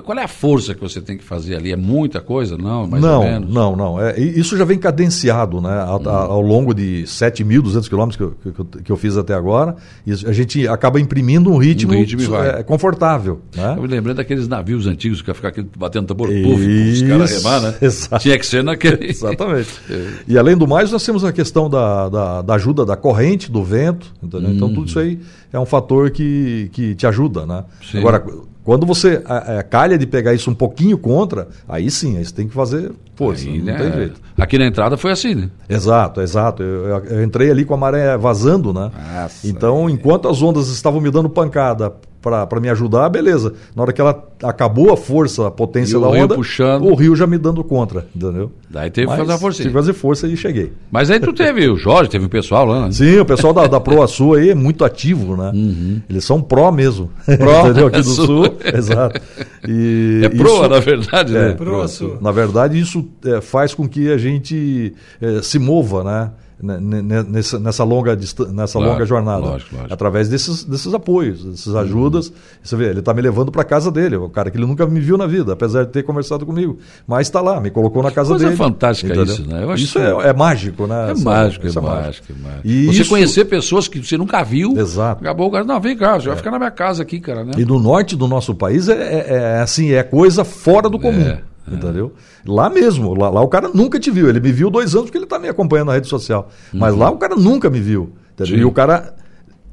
qual é a força que você tem que fazer ali? É muita coisa? Não, mais não, ou menos? Não, não. É, isso já vem cadenciado né, ao, hum. ao longo de 7.200 quilômetros que, eu, que, que eu fiz até agora. E a gente acaba imprimindo um ritmo, um ritmo é, confortável. Né? Eu me lembrei daqueles navios antigos que ia ficar batendo tambor puff, os caras remar, né? Exato. Tinha que ser naquele. Exatamente. é. E além do mais, nós temos a questão da, da, da ajuda da corrente, do vento. Hum. Então tudo isso aí é um fator que, que te ajuda. Né? Sim. Agora, quando você a, a, calha de pegar isso um pouquinho contra, aí sim, aí você tem que fazer força, aí, não né? tem jeito. Aqui na entrada foi assim, né? Exato, exato. Eu, eu, eu entrei ali com a maré vazando, né? Nossa, então, enquanto as ondas estavam me dando pancada para me ajudar, beleza. Na hora que ela acabou a força, a potência e da onda, puxando. o rio já me dando contra, entendeu? Daí teve Mas, que fazer a força. Tive que fazer força e cheguei. Mas aí tu teve o Jorge, teve o pessoal lá, né? Sim, o pessoal da, da Pro Sul aí é muito ativo, né? Uhum. Eles são pró mesmo. Pró, entendeu? Aqui do Sul. Exato. E é proa, isso, na verdade, né? É, pro Sul. Na verdade, isso é, faz com que a gente é, se mova, né? Né, nessa, nessa, longa, nessa claro, longa jornada. Lógico, lógico. Através desses, desses apoios, dessas ajudas. Uhum. Você vê, ele está me levando para casa dele, o cara que ele nunca me viu na vida, apesar de ter conversado comigo. Mas está lá, me colocou na casa coisa dele. Coisa fantástica entendeu? isso, né? isso é, é, mágico, né? É essa, mágico, é, mágico, é mágico. E você isso... conhecer pessoas que você nunca viu. Exato. Acabou o cara, não, vem cá, você vai é. ficar na minha casa aqui, cara. Né? E no norte do nosso país é, é, é assim, é coisa fora do comum. É. Entendeu? Lá mesmo, lá, lá, o cara nunca te viu. Ele me viu dois anos porque ele está me acompanhando na rede social. Uhum. Mas lá o cara nunca me viu. E o cara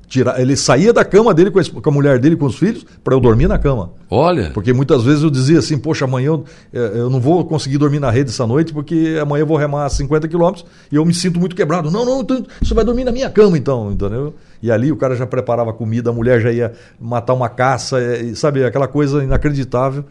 tira, ele saía da cama dele com a, com a mulher dele, com os filhos, para eu dormir na cama. Olha. Porque muitas vezes eu dizia assim, poxa, amanhã eu, eh, eu não vou conseguir dormir na rede essa noite, porque amanhã eu vou remar 50 quilômetros e eu me sinto muito quebrado. Não, não, você vai dormir na minha cama então, entendeu? E ali o cara já preparava comida, a mulher já ia matar uma caça, eh, sabe, aquela coisa inacreditável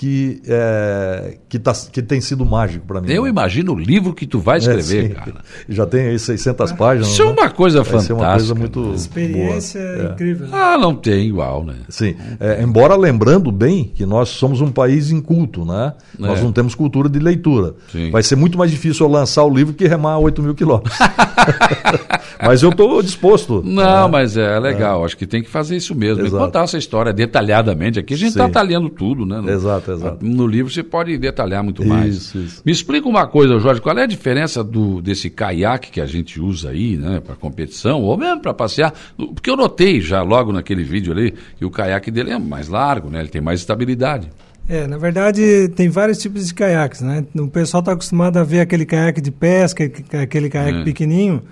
que, é, que, tá, que tem sido mágico para mim. Eu né? imagino o livro que tu vai é, escrever, é, cara. Já tem aí 600 páginas. Isso né? é uma coisa vai fantástica. uma coisa muito experiência boa. É. incrível. Né? Ah, não tem igual, né? Sim. É, embora lembrando bem que nós somos um país inculto, né? Nós não temos cultura de leitura. Sim. Vai ser muito mais difícil eu lançar o livro que remar 8 mil quilômetros. mas eu estou disposto. Não, né? mas é legal. Acho que tem que fazer isso mesmo. E contar essa história detalhadamente aqui. A gente está talhando tudo, né? Exato exato. No livro você pode detalhar muito mais. Isso, isso. Me explica uma coisa, Jorge, qual é a diferença do, desse caiaque que a gente usa aí, né, para competição, ou mesmo para passear? Porque eu notei já logo naquele vídeo ali que o caiaque dele é mais largo, né? Ele tem mais estabilidade. É, na verdade, tem vários tipos de caiaques, né? O pessoal está acostumado a ver aquele caiaque de pesca, aquele caiaque é. pequenininho.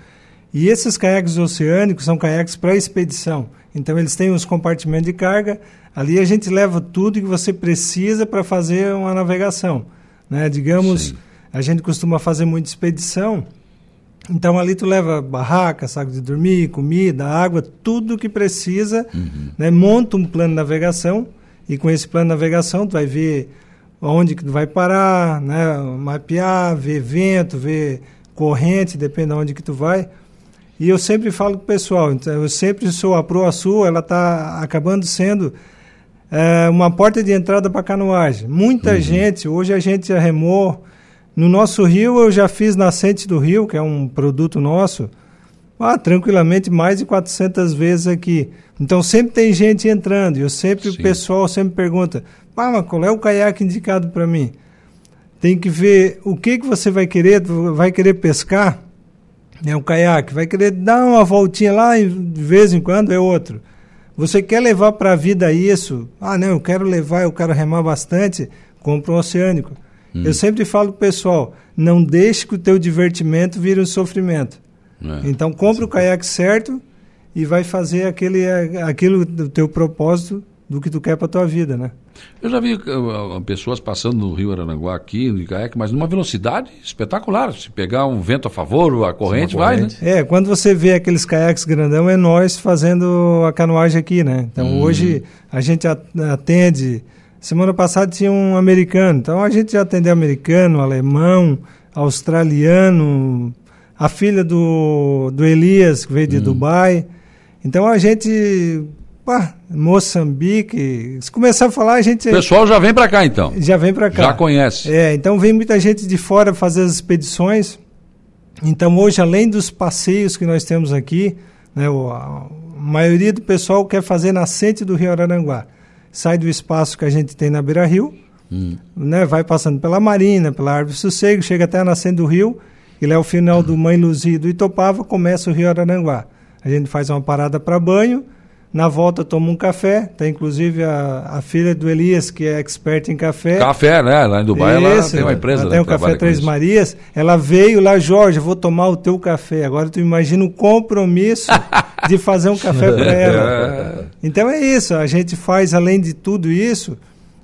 E esses caiaques oceânicos são caiaques para expedição. Então, eles têm os compartimentos de carga, Ali a gente leva tudo que você precisa para fazer uma navegação. Né? Digamos, Sim. a gente costuma fazer muita expedição, então ali tu leva barraca, saco de dormir, comida, água, tudo que precisa, uhum. né? monta um plano de navegação e com esse plano de navegação tu vai ver onde que tu vai parar, né? mapear, ver vento, ver corrente, depende de onde que tu vai. E eu sempre falo com o pessoal, então, eu sempre sou a Proa Sul, ela está acabando sendo é, uma porta de entrada para canoagem. Muita uhum. gente, hoje a gente já remou. No nosso rio, eu já fiz Nascente do Rio, que é um produto nosso, ah, tranquilamente mais de 400 vezes aqui. Então sempre tem gente entrando. E eu sempre, Sim. o pessoal sempre pergunta: ah, mas qual é o caiaque indicado para mim? tem que ver o que, que você vai querer, vai querer pescar, é um caiaque, vai querer dar uma voltinha lá e de vez em quando é outro. Você quer levar para a vida isso? Ah, não, eu quero levar, eu quero remar bastante, compra um oceânico. Hum. Eu sempre falo pro pessoal, não deixe que o teu divertimento vire um sofrimento. É, então compre o caiaque certo e vai fazer aquele, aquilo do teu propósito do que tu quer para tua vida, né? Eu já vi uh, pessoas passando no Rio Arananguá aqui, no caiaque, mas numa velocidade espetacular. Se pegar um vento a favor, a corrente, vai, né? É, quando você vê aqueles caiaques grandão, é nós fazendo a canoagem aqui, né? Então hum. hoje a gente atende. Semana passada tinha um americano, então a gente já atendeu americano, alemão, australiano, a filha do, do Elias, que veio de hum. Dubai. Então a gente Pá, Moçambique. Se começar a falar, a gente. O pessoal já vem para cá então. Já vem para cá. Já conhece. É, então vem muita gente de fora fazer as expedições. Então hoje, além dos passeios que nós temos aqui, né, a maioria do pessoal quer fazer nascente do Rio Araranguá. Sai do espaço que a gente tem na Beira Rio, hum. né, vai passando pela Marina, pela Árvore Sossego, chega até a nascente do rio, e lá é o final do Mãe Luzia do Itopava, começa o Rio Araranguá. A gente faz uma parada para banho na volta toma um café, tem tá inclusive a, a filha do Elias, que é expert em café. Café, né? Lá em Dubai ela tem uma empresa. Ela tem o Café Três Marias. Ela veio lá, Jorge, vou tomar o teu café. Agora tu imagina o compromisso de fazer um café para ela. Então é isso, a gente faz, além de tudo isso,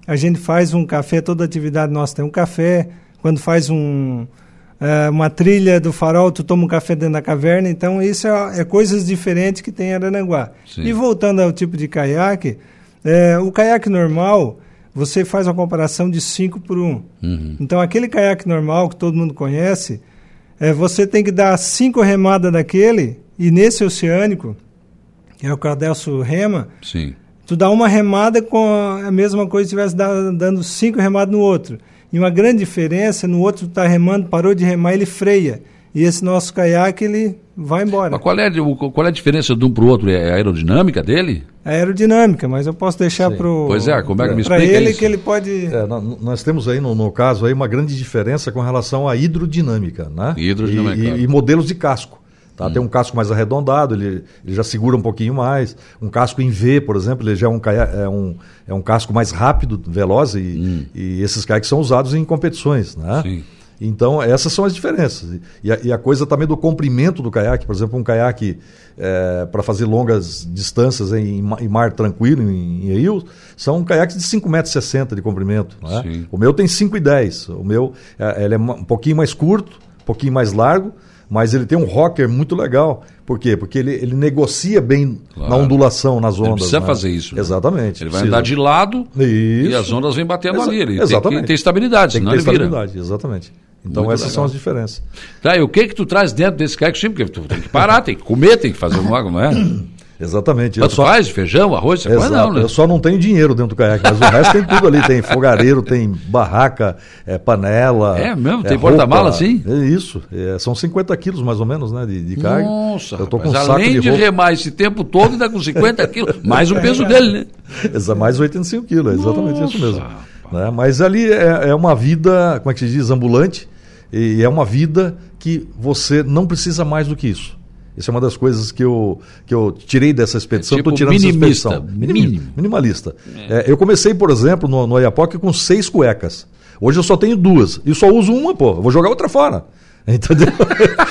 a gente faz um café, toda atividade nossa tem um café. Quando faz um, é, uma trilha do farol, tu toma um café dentro da caverna. Então, isso é, é coisas diferentes que tem em Arananguá. Sim. E voltando ao tipo de caiaque, é, o caiaque normal, você faz uma comparação de 5 por 1. Um. Uhum. Então, aquele caiaque normal que todo mundo conhece, é, você tem que dar cinco remadas daquele, e nesse oceânico, que é o Cadelso rema, Sim. tu dá uma remada com a mesma coisa se estivesse dando cinco remadas no outro. E uma grande diferença, no outro está remando, parou de remar, ele freia. E esse nosso caiaque, ele vai embora. Mas qual é, qual é a diferença de um para o outro? É a aerodinâmica dele? A aerodinâmica, mas eu posso deixar para o... Pois é, como é que me explica ele isso? que ele pode... É, nós temos aí, no, no, caso, aí uma grande diferença com relação à hidrodinâmica, né? Hidrodinâmica. E, e, e modelos de casco. Tá? Hum. Tem um casco mais arredondado, ele, ele já segura um pouquinho mais. Um casco em V, por exemplo, ele já é um, é um, é um casco mais rápido, veloz, e, hum. e esses caiaques são usados em competições. Né? Sim. Então, essas são as diferenças. E a, e a, coisa também do comprimento do caiaque, por exemplo, um caiaque é, para fazer longas distâncias em, em mar tranquilo, em, em rios, são caiaques de 5,60 metros de comprimento. Né? O meu tem 5,10. O meu é, ele é um pouquinho mais curto, um pouquinho mais largo, mas ele tem um rocker muito legal. Por quê? Porque ele, ele negocia bem claro. na ondulação, nas ondas. Ele precisa né? fazer isso. Né? Exatamente. Ele vai precisa. andar de lado isso. e as ondas vêm batendo Exa ali. Ele exatamente. tem que ter estabilidade, tem que ter estabilidade, vira. exatamente. Então muito essas legal. são as diferenças. Tá, e o que que tu traz dentro desse kayak Porque tu tem que parar, tem que comer, tem que fazer um não é? Exatamente. Tanto só... faz, feijão, arroz, você Exato. não, né? Eu só não tenho dinheiro dentro do caiaque, mas o resto tem tudo ali. Tem fogareiro, tem barraca, é, panela. É mesmo? Tem é, porta-mala assim? É isso. É, são 50 quilos mais ou menos, né? De, de carga. Nossa, eu tô com um além de, de remar esse tempo todo, ainda com 50 quilos, mais o peso dele, né? Exa, mais 85 quilos, é exatamente Nossa. isso mesmo. Né? Mas ali é, é uma vida, como é que se diz, ambulante, e é uma vida que você não precisa mais do que isso. Isso é uma das coisas que eu, que eu tirei dessa expedição. Estou é tipo tirando essa expedição. Minim, minimalista. É. É, eu comecei, por exemplo, no, no Iapoque com seis cuecas. Hoje eu só tenho duas. E só uso uma, pô. vou jogar outra fora. Entendeu?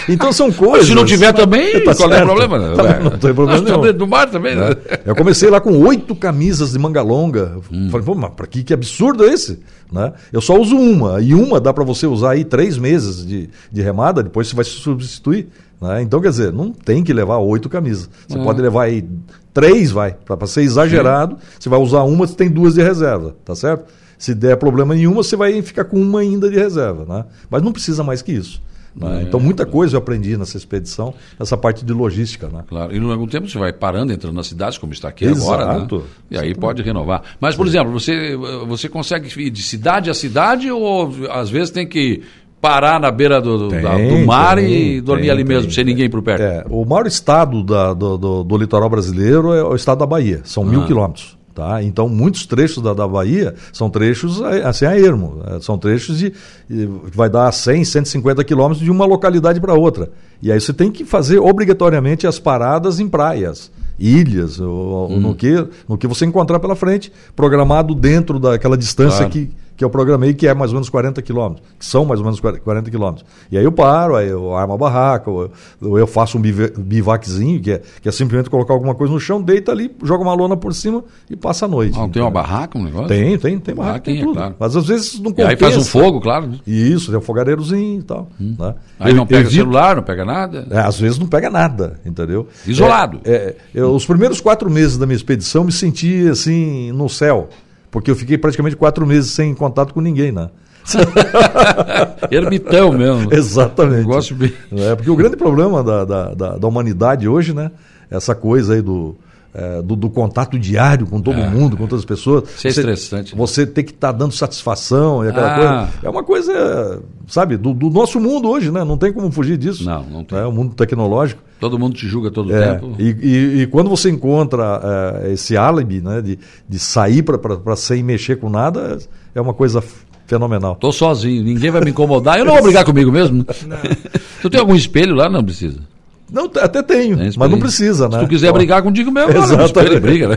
então são coisas. Mas se não tiver também, tá qual certo. é o problema? Né? Tá, não tem problema Nós nenhum. do mar também, né? É. Eu comecei lá com oito camisas de manga longa. Hum. Falei, pô, mas pra que, que absurdo é esse? Né? Eu só uso uma. E uma dá para você usar aí três meses de, de remada, depois você vai se substituir. Né? Então, quer dizer, não tem que levar oito camisas. Você é. pode levar aí três, vai. Para ser exagerado, Sim. você vai usar uma, você tem duas de reserva, tá certo? Se der problema nenhuma, você vai ficar com uma ainda de reserva. Né? Mas não precisa mais que isso. Né? É, então, muita coisa eu aprendi nessa expedição, essa parte de logística. Né? Claro, e no algum tempo você vai parando, entrando nas cidades, como está aqui Exato. agora, né? e aí pode renovar. Mas, por Sim. exemplo, você, você consegue ir de cidade a cidade ou às vezes tem que parar na beira do, tem, da, do mar tem, e dormir tem, ali mesmo, sem ninguém por perto. É, o maior estado da, do, do, do, litoral brasileiro é o estado da Bahia, são ah. mil quilômetros. Tá? Então, muitos trechos da, da Bahia são trechos eh, assim a ermo. eh, São trechos de. de- vai dar 100, 150 quilômetros de uma localidade para outra. E aí você tem que fazer obrigatoriamente as paradas em praias, ilhas, ou, ou no, que, no que você encontrar pela frente, programado dentro daquela distância Claro. que, que eu programei, que é mais ou menos 40 quilômetros, que são mais ou menos 40 quilômetros. E aí eu paro, aí eu armo a barraca, ou, ou eu faço um biva- bivaquezinho, que é, que é simplesmente colocar alguma coisa no chão, deita ali, joga uma lona por cima e passa a noite. Ah, Não tem uma barraca, um negócio? Tem, tem, tem barraca, tem Barraquinha, tudo. claro. Mas às vezes não E aí compensa. faz um fogo, claro. né? Isso, tem um fogareirozinho e tal. né? Aí Eu- não pega evito- celular, não pega nada. é, às vezes não pega nada, entendeu? Isolado. É, é, eu- os primeiros quatro meses da minha expedição me senti assim no céu, porque eu fiquei praticamente quatro meses sem contato com ninguém, né? Ermitão mesmo. Exatamente. Negócio bem- É, porque o grande problema da, da, da, da humanidade hoje, né? Essa coisa aí do, é, do, do contato diário com todo mundo, com todas as pessoas. Isso é Você- estressante. Você tem que estar dando satisfação e aquela Ah. coisa. É uma coisa, sabe, do, do nosso mundo hoje, né? Não tem como fugir disso. Não, não tem. É o mundo tecnológico. Todo mundo te julga todo o É, tempo. e, e- e quando você encontra é, esse álibi, né, de, de sair para sem mexer com nada, é uma coisa fenomenal. Tô sozinho, ninguém vai me incomodar. Eu não vou brigar comigo mesmo. Tu tem algum espelho lá? Não precisa. Não, até tenho, Tem mas não precisa, né? Se tu quiser Ó, brigar contigo mesmo, Exatamente. espelho e briga, né?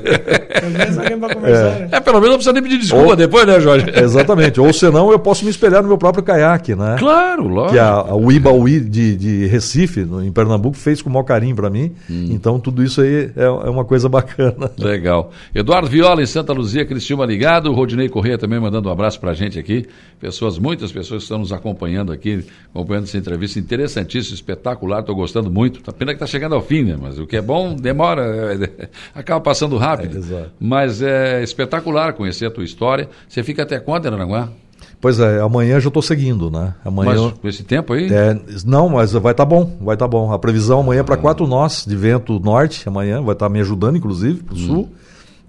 Né? É, pelo menos não precisa nem pedir desculpa Ou- depois, né, Jorge? Exatamente. Ou senão eu posso me espelhar no meu próprio caiaque, né? Claro, lógico. Que a, a Uibaui de, de Recife, no- em Pernambuco, fez com o maior carinho para mim. Hum. Então tudo isso aí é, é uma coisa bacana. Legal. Eduardo Viola em Santa Luzia, Cristiúma ligado, Rodinei Corrêa também mandando um abraço pra gente aqui. Pessoas, muitas pessoas que estão nos acompanhando aqui, acompanhando essa entrevista interessantíssima, espetacular, estou gostando muito. A pena que está chegando ao fim, né? Mas o que é bom demora, é, acaba passando rápido. É. Mas é espetacular conhecer a tua história. Você fica até quando, Aranaguá? Pois é, amanhã já estou seguindo, né? Amanhã. Mas com esse tempo aí? É, não, mas vai estar bom, vai estar bom. A previsão amanhã é para quatro nós de vento norte, amanhã vai estar me ajudando, inclusive, para o sul.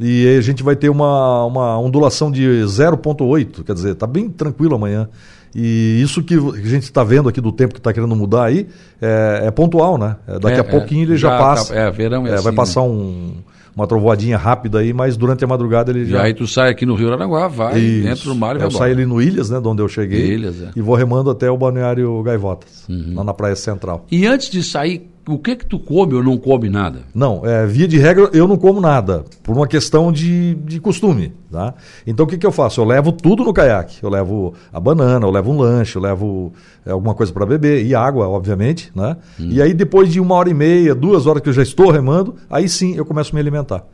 E aí a gente vai ter uma, uma ondulação de 0,8, quer dizer, está bem tranquilo amanhã. E isso que a gente está vendo aqui do tempo que está querendo mudar aí é, é pontual, né? É, daqui É, a pouquinho é, ele já, já passa. tá- é, verão é vai assim, passar um, uma trovoadinha rápida aí, mas durante a madrugada ele E já. aí tu sai aqui no Rio Aranaguá, vai Isso. dentro do mar e vai Eu saio ali no Ilhas, né, de onde eu cheguei. Ilhas, é. E vou remando até o Balneário Gaivotas, Uhum. lá na Praia Central. E antes de sair, o que que tu come ou não come nada? Não, é, via de regra eu não como nada, por uma questão de, de costume. Tá? Então o que, que eu faço? Eu levo tudo no caiaque. Eu levo a banana, eu levo um lanche, eu levo é, alguma coisa para beber e água, obviamente. Né? Hum. E aí depois de uma hora e meia, duas horas que eu já estou remando, aí sim eu começo a me alimentar.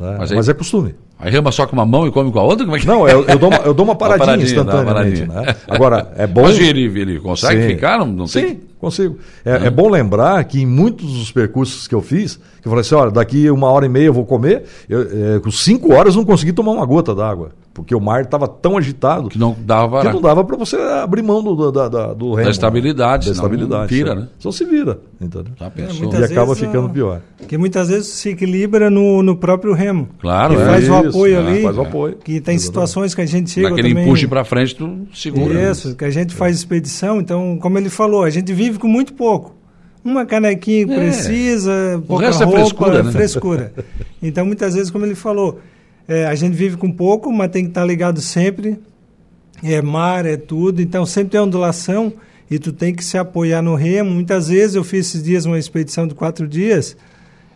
Né? Mas Mas, aí- é costume. Aí rema só com uma mão e come com a outra? Como é que Não, eu, eu dou, uma, eu dou uma paradinha, paradinha, dá uma instantaneamente. paradinha. Né? Agora, é bom. Mas ele, ele consegue Sim. ficar? Não, não Sim, consigo. É, é bom lembrar que em muitos dos percursos que eu fiz, que eu falei assim, olha, daqui uma hora e meia eu vou comer, eu, é, com cinco horas eu não consegui tomar uma gota d'água, porque o mar estava tão agitado Que não dava que não dava para você abrir mão do, da, da, do remo, estabilidade, Da senão estabilidade. vira, só, né? Só se vira, entendeu? Já pensou? E acaba vezes, ficando pior. Porque muitas vezes se equilibra no, no próprio remo. Claro, que é. faz o Isso, apoio é, ali. faz o apoio. Que tem situações que a gente chega Naquele também... empurre pra frente, tu segura. né? Isso, que a gente faz expedição, então, como ele falou, a gente vive com muito pouco. Uma canequinha que É. precisa, pouca resto é roupa, frescura, né? frescura. Então, muitas vezes, como ele falou, é, a gente vive com pouco, mas tem que estar ligado sempre. É mar, é tudo, então sempre tem ondulação e tu tem que se apoiar no remo. Muitas vezes eu fiz esses dias uma expedição de quatro dias.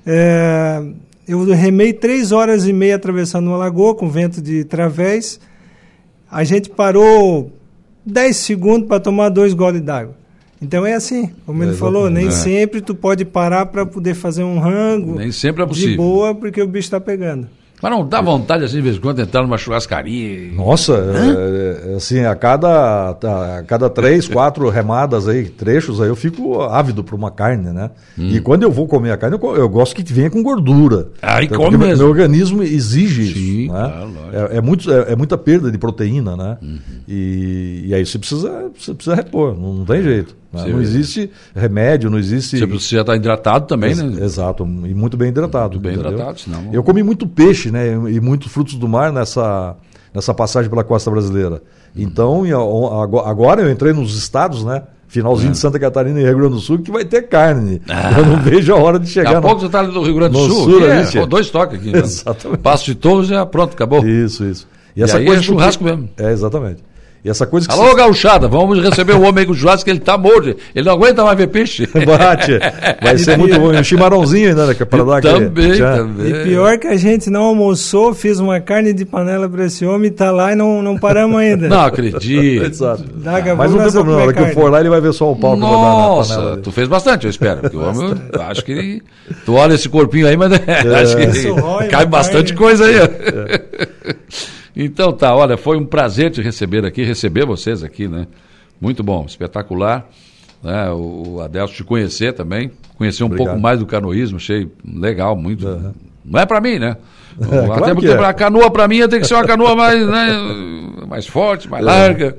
é, eu remei três horas e meia atravessando uma lagoa com vento de través. A gente parou 10 segundos para tomar dois goles d'água. Então é assim, como É, ele falou, nem. É. sempre tu pode parar para poder fazer um rango Nem sempre é de possível. boa porque o bicho está pegando. Mas não dá vontade, assim, de vez em quando, entrar numa churrascaria. Nossa, é, é, assim, a cada, a cada três, quatro remadas aí, trechos aí, eu fico ávido por uma carne, né? E quando eu vou comer a carne, eu, eu gosto que venha com gordura. Aí Então, come mesmo. Meu organismo exige Sim, isso. né? claro, é, é muito, é, é muita perda de proteína, né? E, e aí você precisa, você precisa repor, não, não tem jeito. né? Não existe remédio, não existe. Você precisa estar hidratado também, né? Exato, e muito bem hidratado. Muito bem entendeu? hidratado, senão- Eu comi muito peixe, né? E muitos frutos do mar nessa, nessa passagem pela costa brasileira. Então, e a- ago- agora eu entrei nos estados, né? finalzinho É. de Santa Catarina e Rio Grande do Sul, que vai ter carne. Ah. Eu não vejo a hora de Daqui chegar. a pouco você está ali do Rio Grande do no Sul. sul, que é, tia. dois toques aqui. Né? Exatamente. Passo de Torres já pronto, acabou. Isso, isso. E aí é churrasco mesmo. É, exatamente. E essa coisa que Alô, você- gauchada, vamos receber o homem com churrasco, que ele tá morto. Ele não aguenta mais ver peixe. Bate. Vai ser muito bom. E um chimarrãozinho ainda, né? que é Para dar também, Já. também. E pior que a gente não almoçou, fiz uma carne de panela para esse homem, tá lá e não, não paramos ainda. Não acredito. Exato. Daqui a Mas não tem problema, na hora que eu for lá, ele vai ver só o pau que eu vou dar na Nossa, panela. tu fez bastante, eu espero. Porque o homem, eu acho que ele, tu olha esse corpinho aí, mas acho que cai bastante carne. coisa aí. Então tá, olha, foi um prazer te receber aqui, receber vocês aqui, né? Muito bom, espetacular. Né? O, o Adelso te conhecer também, conhecer um Obrigado. pouco mais do canoísmo, achei legal, muito. Não é pra mim, né? claro Até que porque é. a canoa pra mim tem que ser uma canoa mais, né, mais forte, mais larga.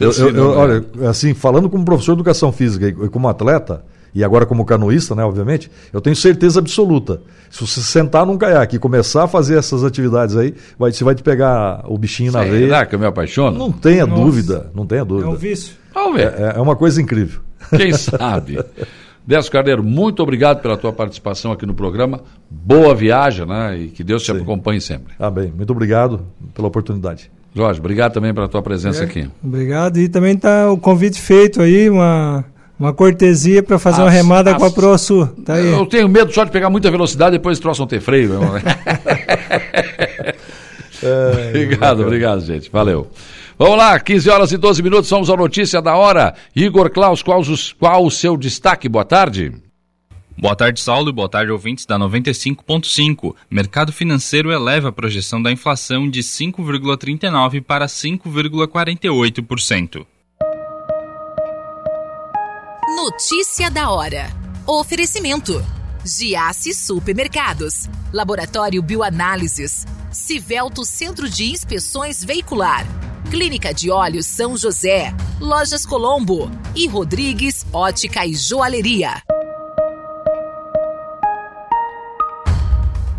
Eu, eu- Senão, eu- né? olha, assim, falando como professor de educação física e como atleta, e agora como canoísta, né, obviamente, eu tenho certeza absoluta. Se você sentar num caiaque e começar a fazer essas atividades aí, vai, você vai te pegar o bichinho na Será veia. que eu me apaixono? Não tenha Nossa. dúvida, não tenha É um dúvida. vício. Vamos ver. É, é uma coisa incrível. Quem sabe? Décio Carneiro, muito obrigado pela tua participação aqui no programa. Boa viagem, né? E que Deus te acompanhe sempre. Ah, bem, muito obrigado pela oportunidade. Jorge, obrigado também pela tua presença aqui. Obrigado. E também tá o convite feito aí, uma, uma cortesia para fazer uma As- remada as- com a ProSul. Tá aí. Eu tenho medo só de pegar muita velocidade e depois não ter freio. meu. obrigado, obrigado, gente. Valeu. Vamos lá, 15 horas e 12 minutos, somos a notícia da hora. Igor Klaus, qual, os- qual o seu destaque? Boa tarde. Boa tarde, Saulo, e boa tarde, ouvintes da 95.5. Mercado financeiro eleva a projeção da inflação de 5,39% para 5,48%. Notícia da hora. Oferecimento. Giasse Supermercados. Laboratório Bioanálises. Civelto Centro de Inspeções Veicular. Clínica de Olhos São José. Lojas Colombo. E Rodrigues Ótica e Joalheria.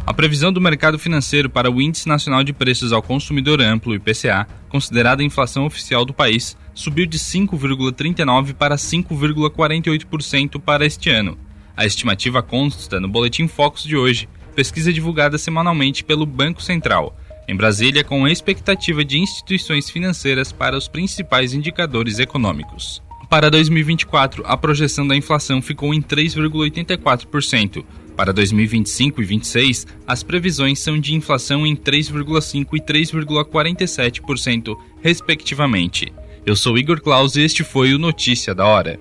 A previsão do mercado financeiro para o Índice Nacional de Preços ao Consumidor Amplo, IPCA, considerada a inflação oficial do país, subiu de 5,39% para 5,48% para este ano. A estimativa consta no Boletim Focus de hoje, pesquisa divulgada semanalmente pelo Banco Central, em Brasília, com a expectativa de instituições financeiras para os principais indicadores econômicos. Para 2024, a projeção da inflação ficou em 3,84%. Para 2025 e 2026, as previsões são de inflação em 3,5% e 3,47%, respectivamente. Eu sou Igor Claus e este foi o Notícia da Hora.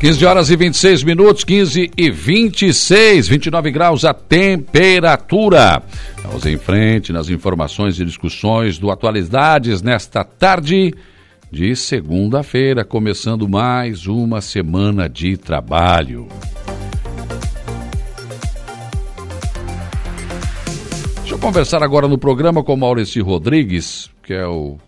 Quinze horas e 26 minutos, 15 e 26, 29 graus a temperatura. Vamos em frente nas informações e discussões do Atualidades nesta tarde de segunda-feira, começando mais uma semana de trabalho. Deixa eu conversar agora no programa com Maurício Rodrigues, que é o,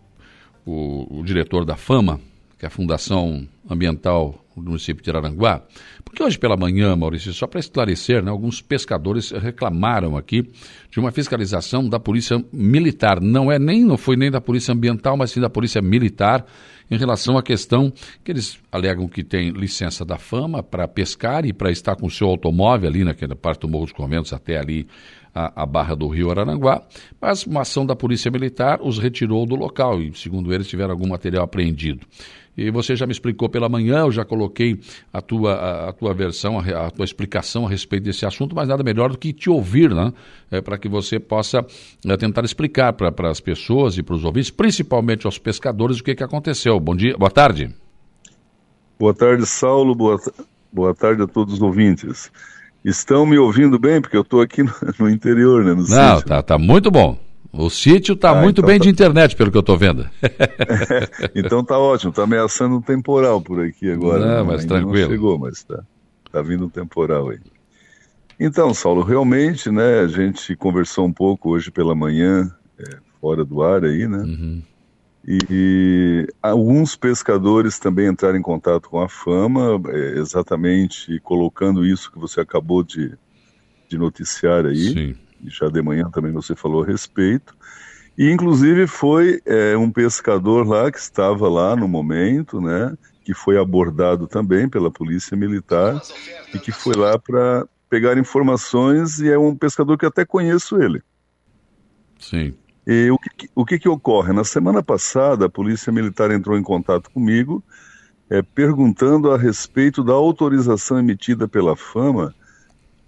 o, o diretor da FAMA, que é a Fundação Ambiental do município de Araranguá. Porque hoje pela manhã, Maurício, só para esclarecer, né, alguns pescadores reclamaram aqui de uma fiscalização da Polícia Militar. Não é nem, não foi nem da Polícia Ambiental, mas sim da Polícia Militar, em relação à questão que eles alegam que tem licença da fama para pescar e para estar com o seu automóvel ali naquela parte do Morro dos Conventos até ali a, a barra do rio Araranguá, mas uma ação da Polícia Militar os retirou do local e, segundo eles, tiveram algum material apreendido. E você já me explicou pela manhã, eu já coloquei a tua, a, a tua versão, a, a, tua explicação a respeito desse assunto, mas nada melhor do que te ouvir, né? É, para que você possa é, tentar explicar para as pessoas e para os ouvintes, principalmente aos pescadores, o que, que aconteceu. Bom dia, boa tarde. Boa tarde, Saulo. Boa, boa tarde a todos os ouvintes. Estão me ouvindo bem? Porque eu estou aqui no, no, interior, né? No Não, sítio. tá, tá muito bom. O sítio está Ah, muito então bem tá- de internet, pelo que eu estou vendo. então tá ótimo. Está ameaçando um temporal por aqui agora. Não, né? mas Ainda tranquilo. Não chegou, mas está tá vindo um temporal aí. Então, Saulo, realmente, né? A gente conversou um pouco hoje pela manhã, é, fora do ar aí, né? Uhum. E alguns pescadores também entraram em contato com a Fama, é, exatamente colocando isso que você acabou de, de noticiar aí. Sim. E já de manhã também você falou a respeito. E inclusive foi é, um pescador lá que estava lá no momento, né? Que foi abordado também pela polícia militar e que foi lá para pegar informações e é um pescador que até conheço ele. Sim. E o que, o que, que ocorre? Na semana passada, a Polícia Militar entrou em contato comigo, é, perguntando a respeito da autorização emitida pela Fama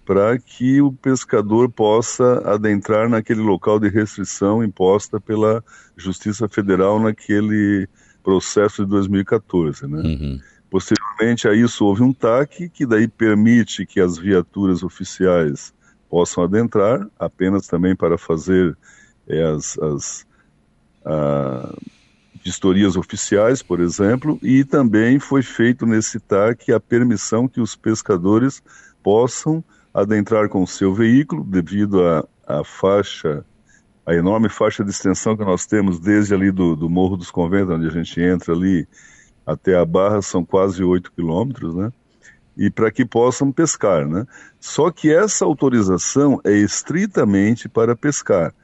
para que o pescador possa adentrar naquele local de restrição imposta pela Justiça Federal naquele processo de 2014, né? Uhum. Posteriormente a isso houve um TAC que daí permite que as viaturas oficiais possam adentrar, apenas também para fazer é, as, as a, vistorias oficiais, por exemplo, e também foi feito nesse TAC a permissão que os pescadores possam adentrar com o seu veículo, devido à faixa, a enorme faixa de extensão que nós temos desde ali do, do Morro dos Conventos, onde a gente entra ali até a Barra, são quase 8 quilômetros, né? E para que possam pescar, né? Só que essa autorização é estritamente para pescar.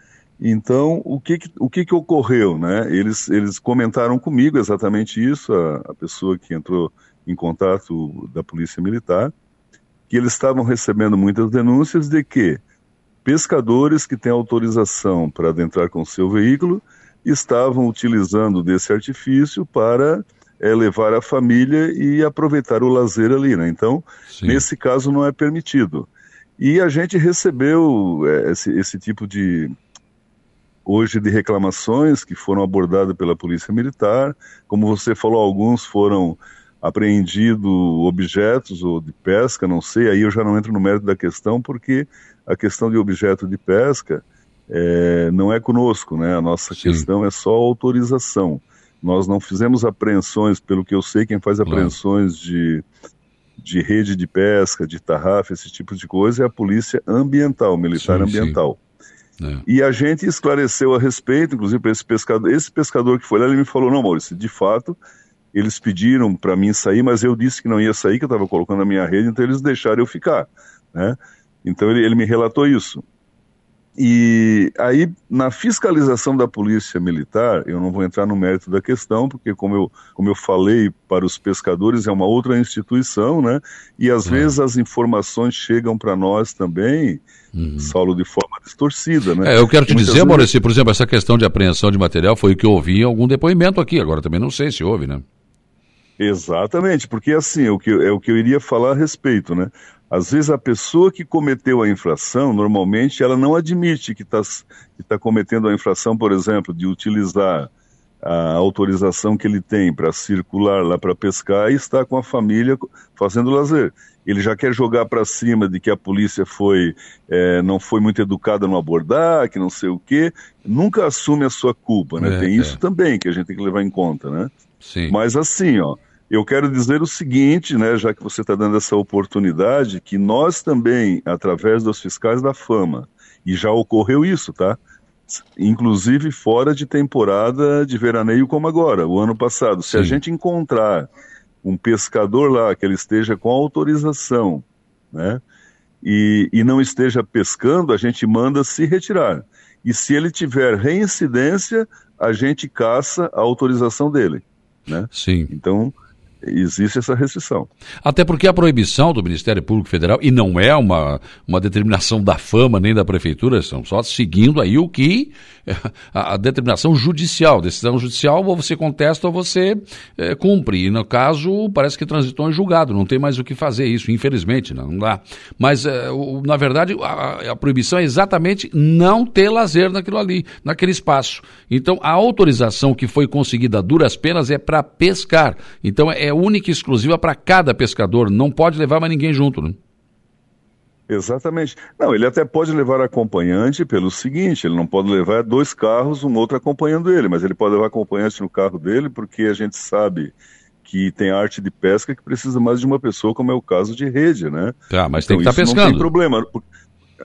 Então, o que, que o que, que, ocorreu, né? Eles, eles comentaram comigo exatamente isso, a, a pessoa que entrou em contato da Polícia Militar, que eles estavam recebendo muitas denúncias de que pescadores que têm autorização para adentrar com seu veículo estavam utilizando desse artifício para é, levar a família e aproveitar o lazer ali, né? Então, Sim. nesse caso não é permitido. E a gente recebeu é, esse, esse tipo de hoje de reclamações que foram abordadas pela Polícia Militar. Como você falou, alguns foram apreendidos objetos ou de pesca, não sei, aí eu já não entro no mérito da questão, porque a questão de objeto de pesca é, não é conosco, né? A nossa Sim. questão é só autorização. Nós não fizemos apreensões, pelo que eu sei, quem faz apreensões de, de rede de pesca, de tarrafa, esse tipo de coisa, é a polícia ambiental, militar sim, ambiental. Sim. É. E a gente esclareceu a respeito, inclusive para esse pescador, esse pescador que foi lá, ele me falou, não, Maurício, de fato, eles pediram para mim sair, mas eu disse que não ia sair, que eu estava colocando a minha rede, então eles deixaram eu ficar, né? Então ele, ele me relatou isso. E aí, na fiscalização da Polícia Militar, eu não vou entrar no mérito da questão, porque, como eu, como eu falei para os pescadores, é uma outra instituição, né? E às é. vezes as informações chegam para nós também, uhum. Saulo, de forma distorcida, né? É, eu quero te dizer, vezes... Maurício, por exemplo, essa questão de apreensão de material foi o que eu ouvi em algum depoimento aqui, agora também não sei se houve, né? Exatamente, porque assim, é o que, é o que eu iria falar a respeito, né? Às vezes a pessoa que cometeu a infração, normalmente ela não admite que está que tá cometendo a infração, por exemplo, de utilizar a autorização que ele tem para circular lá para pescar e está com a família fazendo lazer. Ele já quer jogar para cima de que a polícia foi é, não foi muito educada no abordar, que não sei o quê. Nunca assume a sua culpa, né? É, tem isso é. também que a gente tem que levar em conta, né? Sim. Mas assim, ó, eu quero dizer o seguinte, né, já que você está dando essa oportunidade, que nós também, através dos fiscais da fama, e já ocorreu isso, tá? Inclusive fora de temporada de veraneio como agora, o ano passado. Sim. Se a gente encontrar um pescador lá que ele esteja com autorização, né, e, e não esteja pescando, a gente manda se retirar. E se ele tiver reincidência, a gente caça a autorização dele, né? Sim. Então, existe essa restrição. Até porque a proibição do Ministério Público Federal, e não é uma, uma determinação da fama nem da prefeitura, são só seguindo aí o que a, a determinação judicial, decisão judicial, ou você contesta ou você é, cumpre. E no caso, parece que transitou em julgado, não tem mais o que fazer isso, infelizmente, não, não dá. Mas, é, o, na verdade, a, a proibição é exatamente não ter lazer naquilo ali, naquele espaço. Então, a autorização que foi conseguida a duras penas é para pescar. Então, é é única e exclusiva para cada pescador, não pode levar mais ninguém junto, né? Exatamente. Não, ele até pode levar acompanhante pelo seguinte: ele não pode levar dois carros, um outro acompanhando ele, mas ele pode levar acompanhante no carro dele, porque a gente sabe que tem arte de pesca que precisa mais de uma pessoa, como é o caso de rede, né? Tá, mas então, tem que estar tá pescando. Não tem problema.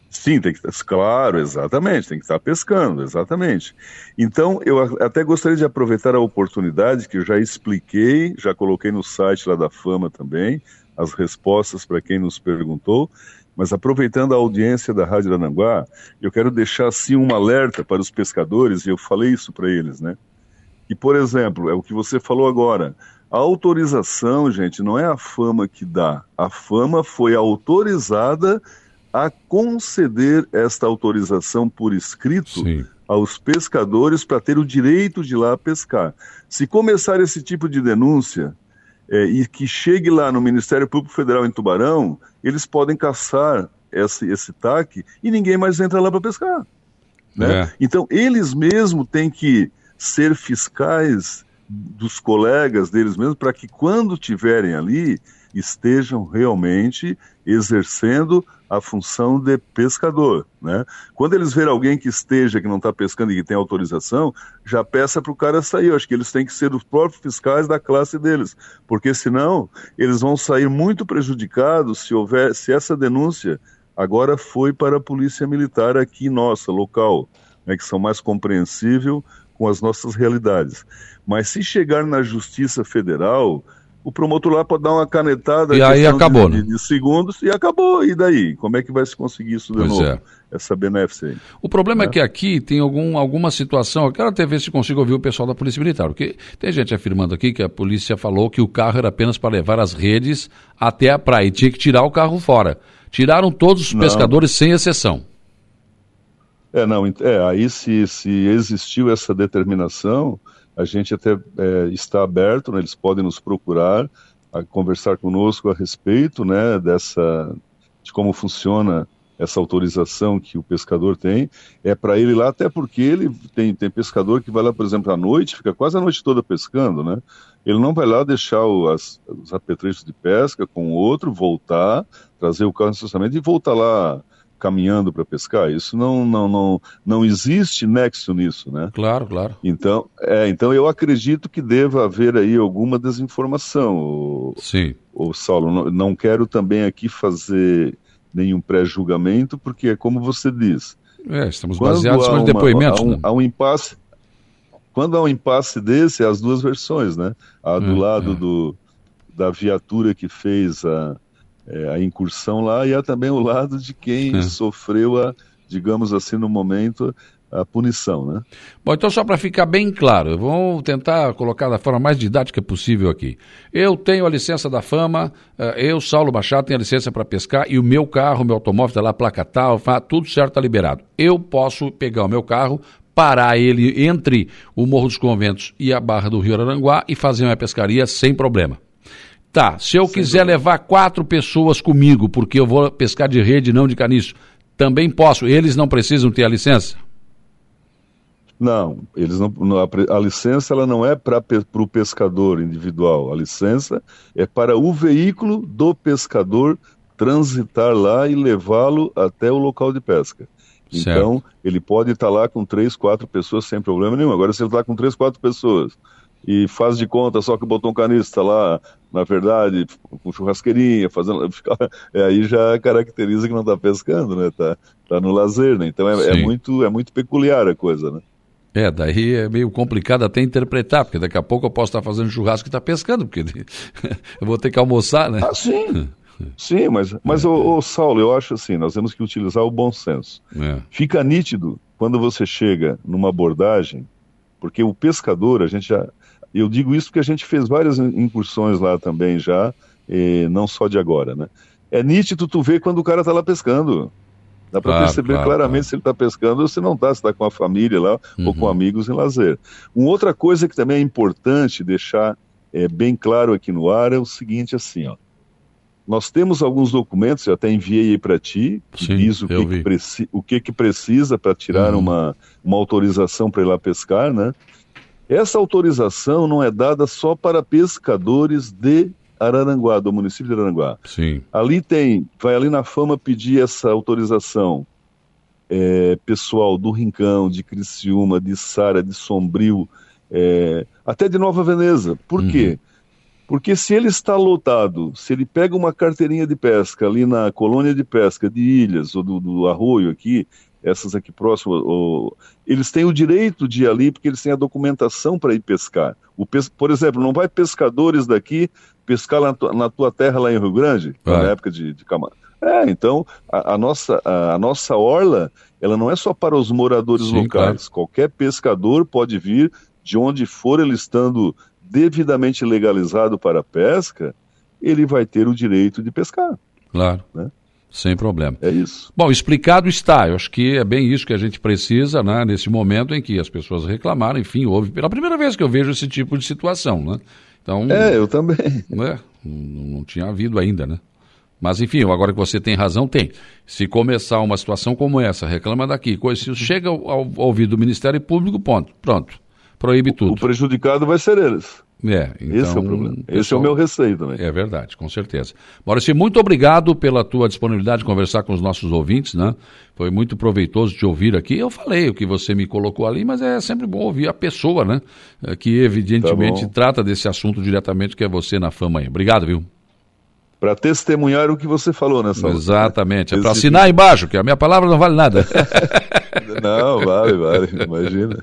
Sim, tem que claro, exatamente, tem que estar pescando, exatamente. Então, eu até gostaria de aproveitar a oportunidade que eu já expliquei, já coloquei no site lá da Fama também, as respostas para quem nos perguntou, mas aproveitando a audiência da Rádio Arananguá, eu quero deixar assim um alerta para os pescadores, e eu falei isso para eles, né? E, por exemplo, é o que você falou agora, a autorização, gente, não é a fama que dá. A fama foi autorizada a conceder esta autorização por escrito Sim. aos pescadores para ter o direito de ir lá pescar. Se começar esse tipo de denúncia é, e que chegue lá no Ministério Público Federal em Tubarão, eles podem caçar esse, esse TAC e ninguém mais entra lá para pescar. Né? É. Então, eles mesmos têm que ser fiscais dos colegas deles mesmos para que quando tiverem ali estejam realmente exercendo a função de pescador, né? Quando eles verem alguém que esteja, que não está pescando e que tem autorização, já peça para o cara sair. Eu acho que eles têm que ser os próprios fiscais da classe deles, porque senão eles vão sair muito prejudicados se houver, se essa denúncia agora foi para a polícia militar aqui nossa, local, né, que são mais compreensível com as nossas realidades. Mas se chegar na Justiça Federal, o promotor lá pode dar uma canetada e aí acabou, de, né? de, segundos e acabou. E daí? Como é que vai se conseguir isso de pois novo? É. Essa benéfica aí. O problema é. é que aqui tem algum, alguma situação. Eu quero até ver se consigo ouvir o pessoal da Polícia Militar, porque tem gente afirmando aqui que a polícia falou que o carro era apenas para levar as redes até a praia e tinha que tirar o carro fora. Tiraram todos os Não. pescadores sem exceção. É, não, é, aí se, se existiu essa determinação, a gente até é, está aberto, né, eles podem nos procurar, a conversar conosco a respeito né, dessa, de como funciona essa autorização que o pescador tem, é para ele lá, até porque ele tem, tem pescador que vai lá, por exemplo, à noite, fica quase a noite toda pescando, né? Ele não vai lá deixar o, as, os apetrechos de pesca com o outro, voltar, trazer o carro de e voltar lá caminhando para pescar. Isso não, não, não, não existe nexo nisso, né? Claro, claro. Então, é, então eu acredito que deva haver aí alguma desinformação. O, Sim. O Saulo, não, não quero também aqui fazer nenhum pré-julgamento, porque é como você diz. É, estamos baseados no depoimento. Há um, né? há um impasse. Quando há um impasse desse, há as duas versões, né? A do é, lado é. Do, da viatura que fez a, é, a incursão lá e há também o lado de quem é. sofreu a, digamos assim, no momento, a punição, né? Bom, então só para ficar bem claro, vamos tentar colocar da forma mais didática possível aqui. Eu tenho a licença da fama, eh, eu, Saulo Machado, tenho a licença para pescar e o meu carro, meu automóvel está lá, placa tal, tudo certo, está liberado. Eu posso pegar o meu carro, parar ele entre o Morro dos Conventos e a Barra do Rio Aranguá e fazer uma pescaria sem problema. Tá, se eu Sem quiser dúvida. levar quatro pessoas comigo, porque eu vou pescar de rede, não de caniço, também posso. Eles não precisam ter a licença? Não, eles não, a, licença ela não é para o pescador individual. A licença é para o veículo do pescador transitar lá e levá-lo até o local de pesca. Certo. Então, ele pode estar lá com três, quatro pessoas sem problema nenhum. Agora, se ele está com três, quatro pessoas e faz de conta só que botou um canista lá, na verdade, com churrasqueirinha, fazendo. É, aí já caracteriza que não está pescando, né? Tá, tá no lazer, né? Então é, é, muito, é muito peculiar a coisa, né? É, daí é meio complicado até interpretar, porque daqui a pouco eu posso estar fazendo churrasco e estar tá pescando, porque eu vou ter que almoçar, né? Ah, sim. Sim, mas, mas é. ô, ô, Saulo, eu acho assim, nós temos que utilizar o bom senso. É. Fica nítido quando você chega numa abordagem, porque o pescador, a gente já, eu digo isso porque a gente fez várias incursões lá também já, não só de agora, né? É nítido tu ver quando o cara tá lá pescando. Dá para claro, perceber claro, claramente claro. se ele está pescando ou se não está, se está com a família lá uhum. ou com uhum. amigos em lazer. Uma outra coisa que também é importante deixar é, bem claro aqui no ar é o seguinte, assim, ó. Nós temos alguns documentos, eu até enviei aí para ti, que Sim, diz o que, que, o que, que precisa para tirar uhum. uma, uma autorização para ir lá pescar, né? Essa autorização não é dada só para pescadores de Araranguá, do município de Araranguá. Sim. Ali tem, vai ali na fama pedir essa autorização é, pessoal do Rincão, de Criciúma, de Sara, de Sombrio, é, até de Nova Veneza. Por uhum. quê? Porque se ele está lotado, se ele pega uma carteirinha de pesca ali na colônia de pesca de Ilhas ou do, do Arroio aqui, essas aqui próximas, ou, eles têm o direito de ir ali porque eles têm a documentação para ir pescar. O pes, por exemplo, não vai pescadores daqui pescar na, tua, na tua terra lá em Rio Grande, na época de, de camarão. É, então a, a nossa, a, a, nossa orla, ela não é só para os moradores Sim, locais. Claro. Qualquer pescador pode vir de onde for ele estando devidamente legalizado para a pesca, ele vai ter o direito de pescar. Claro. Né? Sem problema. É isso. Bom, explicado está. Eu acho que é bem isso que a gente precisa, né, nesse momento em que as pessoas reclamaram. Enfim, houve pela primeira vez que eu vejo esse tipo de situação, né? Então, é, eu também. Né, não, não tinha havido ainda, né? Mas enfim, agora que você tem razão, tem. Se começar uma situação como essa, reclama daqui, coisa, se chega ao, ao ouvido do Ministério Público, ponto, pronto, proíbe tudo. O prejudicado vai ser eles. É, então, Esse é o problema. Pessoal, Esse é o meu receio também. É verdade, com certeza. Maurício, muito obrigado pela tua disponibilidade de conversar com os nossos ouvintes, né? Foi muito proveitoso te ouvir aqui. Eu falei o que você me colocou ali, mas é sempre bom ouvir a pessoa, né? É, que evidentemente tá trata desse assunto diretamente, que é você na fama aí. Obrigado, viu? Para testemunhar o que você falou nessa Exatamente. É para assinar embaixo, que a minha palavra não vale nada. Não, vale, vale, imagina.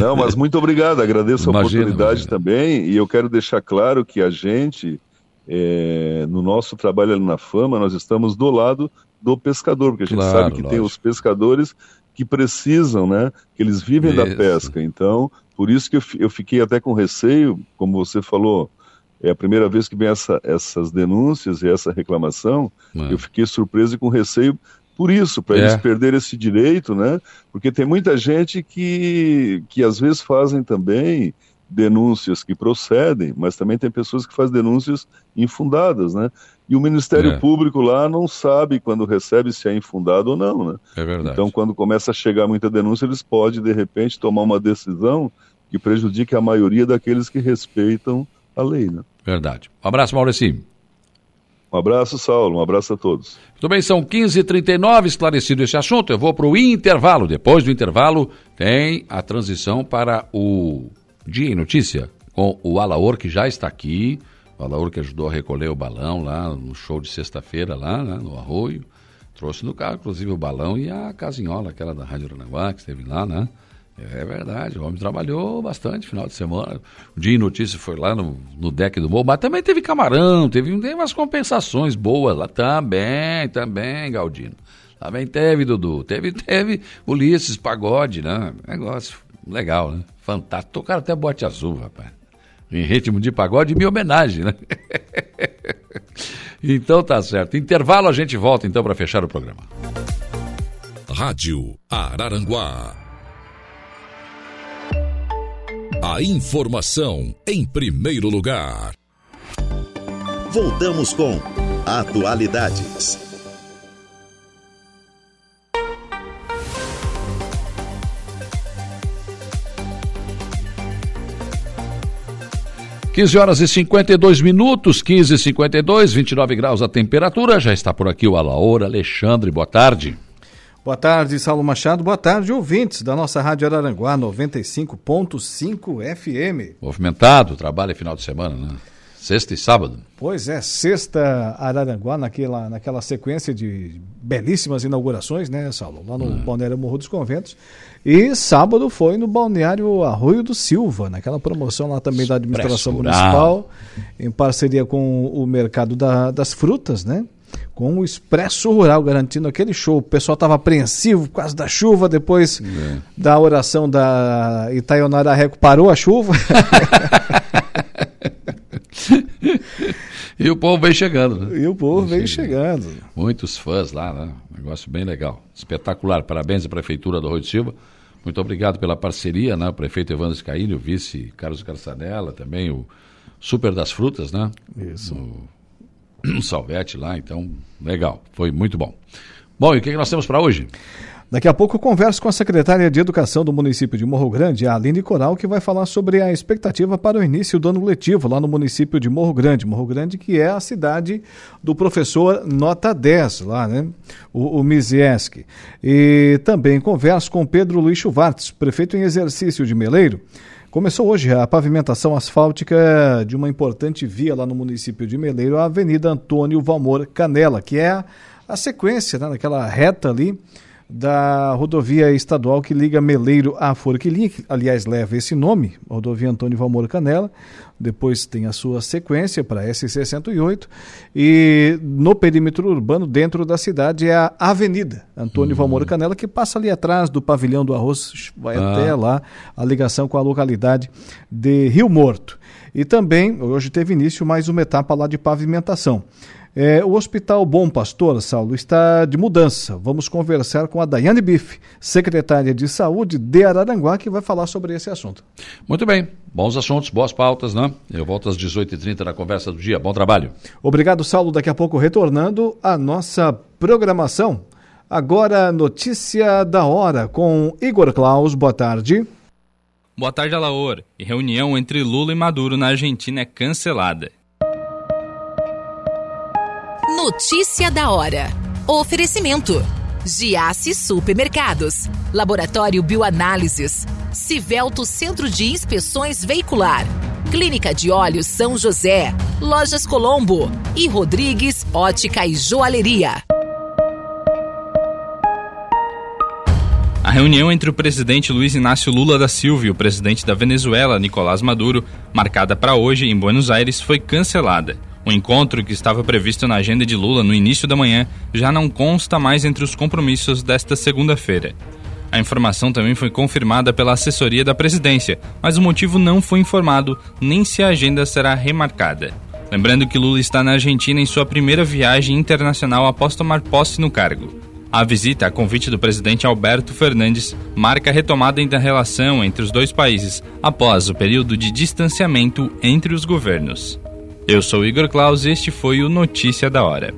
Não, mas muito obrigado, agradeço a oportunidade imagina. também e eu quero deixar claro que a gente, é, no nosso trabalho ali na Fama, nós estamos do lado do pescador, porque a gente claro, sabe que lógico. tem os pescadores que precisam, né, que eles vivem isso. da pesca, então, por isso que eu, eu fiquei até com receio, como você falou, é a primeira vez que vem essa, essas denúncias e essa reclamação, eu fiquei surpreso e com receio por isso, para é. eles perderem esse direito, né? Porque tem muita gente que, que às vezes fazem também denúncias que procedem, mas também tem pessoas que fazem denúncias infundadas, né? E o Ministério é. Público lá não sabe quando recebe se é infundado ou não, né? É verdade. Então, quando começa a chegar muita denúncia, eles podem, de repente, tomar uma decisão que prejudique a maioria daqueles que respeitam a lei, né? Verdade. Um abraço, Maurício. Um abraço, Saulo. Um abraço a todos. Muito bem, são 15h39, esclarecido esse assunto. Eu vou para o intervalo. Depois do intervalo, tem a transição para o Dia em Notícia com o Alaor, que já está aqui. O Alaor que ajudou a recolher o balão lá no show de sexta-feira, lá né, no Arroio. Trouxe no carro, inclusive, o balão e a casinhola, aquela da Rádio Aranaguá, que esteve lá, né? É verdade, o homem trabalhou bastante final de semana. O Dia em Notícia foi lá no, no deck do morro, mas também teve camarão, teve, teve umas compensações boas lá também, também, Galdino. Também teve, Dudu. Teve, teve Ulisses, pagode, né? Negócio legal, né? Fantástico. Tocaram até bote azul, rapaz. Em ritmo de pagode, minha homenagem, né? então tá certo. Intervalo, a gente volta então para fechar o programa. Rádio Araranguá a informação em primeiro lugar. Voltamos com Atualidades. Quinze horas e 52 minutos, 15 e 52, 29 graus a temperatura. Já está por aqui o Alaor Alexandre. Boa tarde. Boa tarde, Saulo Machado. Boa tarde, ouvintes da nossa Rádio Araranguá 95.5 FM. Movimentado, trabalho é final de semana, né? Sexta e sábado. Pois é, sexta Araranguá, naquela, naquela sequência de belíssimas inaugurações, né, Saulo? Lá no hum. Balneário Morro dos Conventos. E sábado foi no Balneário Arroio do Silva, naquela promoção lá também da administração municipal, em parceria com o Mercado da, das Frutas, né? Com o Expresso Rural, garantindo aquele show. O pessoal estava apreensivo por causa da chuva, depois é. da oração da Itaionara Reco parou a chuva. e o povo vem chegando. Né? E o povo vem, vem chegando. chegando. Muitos fãs lá, né? Negócio bem legal. Espetacular. Parabéns à Prefeitura do Rio de Silva. Muito obrigado pela parceria, né? O prefeito Evandro Scaini, o vice Carlos Carçanella, também o Super das Frutas, né? Isso. O salvete lá, então, legal, foi muito bom. Bom, e o que, nós temos para hoje? Daqui a pouco eu converso com a secretária de Educação do município de Morro Grande, a Aline Coral, que vai falar sobre a expectativa para o início do ano letivo lá no município de Morro Grande. Morro Grande, que é a cidade do professor Nota 10, lá, né? O, o E também converso com Pedro Luiz Chuvartes, prefeito em exercício de Meleiro, Começou hoje a pavimentação asfáltica de uma importante via lá no município de Meleiro, a Avenida Antônio Valmor Canela, que é a, a sequência, né, daquela reta ali da rodovia estadual que liga Meleiro a Forquilinha, que aliás leva esse nome, rodovia Antônio Valmor Canela, depois tem a sua sequência para S68 e no perímetro urbano dentro da cidade é a Avenida Antônio uhum. Valmor Canela que passa ali atrás do pavilhão do arroz, vai ah. até lá a ligação com a localidade de Rio Morto. E também hoje teve início mais uma etapa lá de pavimentação. É, o Hospital Bom Pastor, Saulo, está de mudança. Vamos conversar com a Daiane Biff, secretária de Saúde de Araranguá, que vai falar sobre esse assunto. Muito bem. Bons assuntos, boas pautas, né? Eu volto às 18h30 na conversa do dia. Bom trabalho. Obrigado, Saulo. Daqui a pouco retornando à nossa programação. Agora, notícia da hora com Igor Klaus. Boa tarde. Boa tarde, Alaor. E reunião entre Lula e Maduro na Argentina é cancelada. Notícia da hora. Oferecimento. Giasse Supermercados. Laboratório Bioanálises. Civelto Centro de Inspeções Veicular. Clínica de Olhos São José. Lojas Colombo. E Rodrigues Ótica e Joalheria. A reunião entre o presidente Luiz Inácio Lula da Silva e o presidente da Venezuela, Nicolás Maduro, marcada para hoje em Buenos Aires, foi cancelada. O encontro, que estava previsto na agenda de Lula no início da manhã, já não consta mais entre os compromissos desta segunda-feira. A informação também foi confirmada pela assessoria da presidência, mas o motivo não foi informado nem se a agenda será remarcada. Lembrando que Lula está na Argentina em sua primeira viagem internacional após tomar posse no cargo. A visita, a convite do presidente Alberto Fernandes, marca a retomada da relação entre os dois países após o período de distanciamento entre os governos. Eu sou Igor Claus e este foi o Notícia da Hora.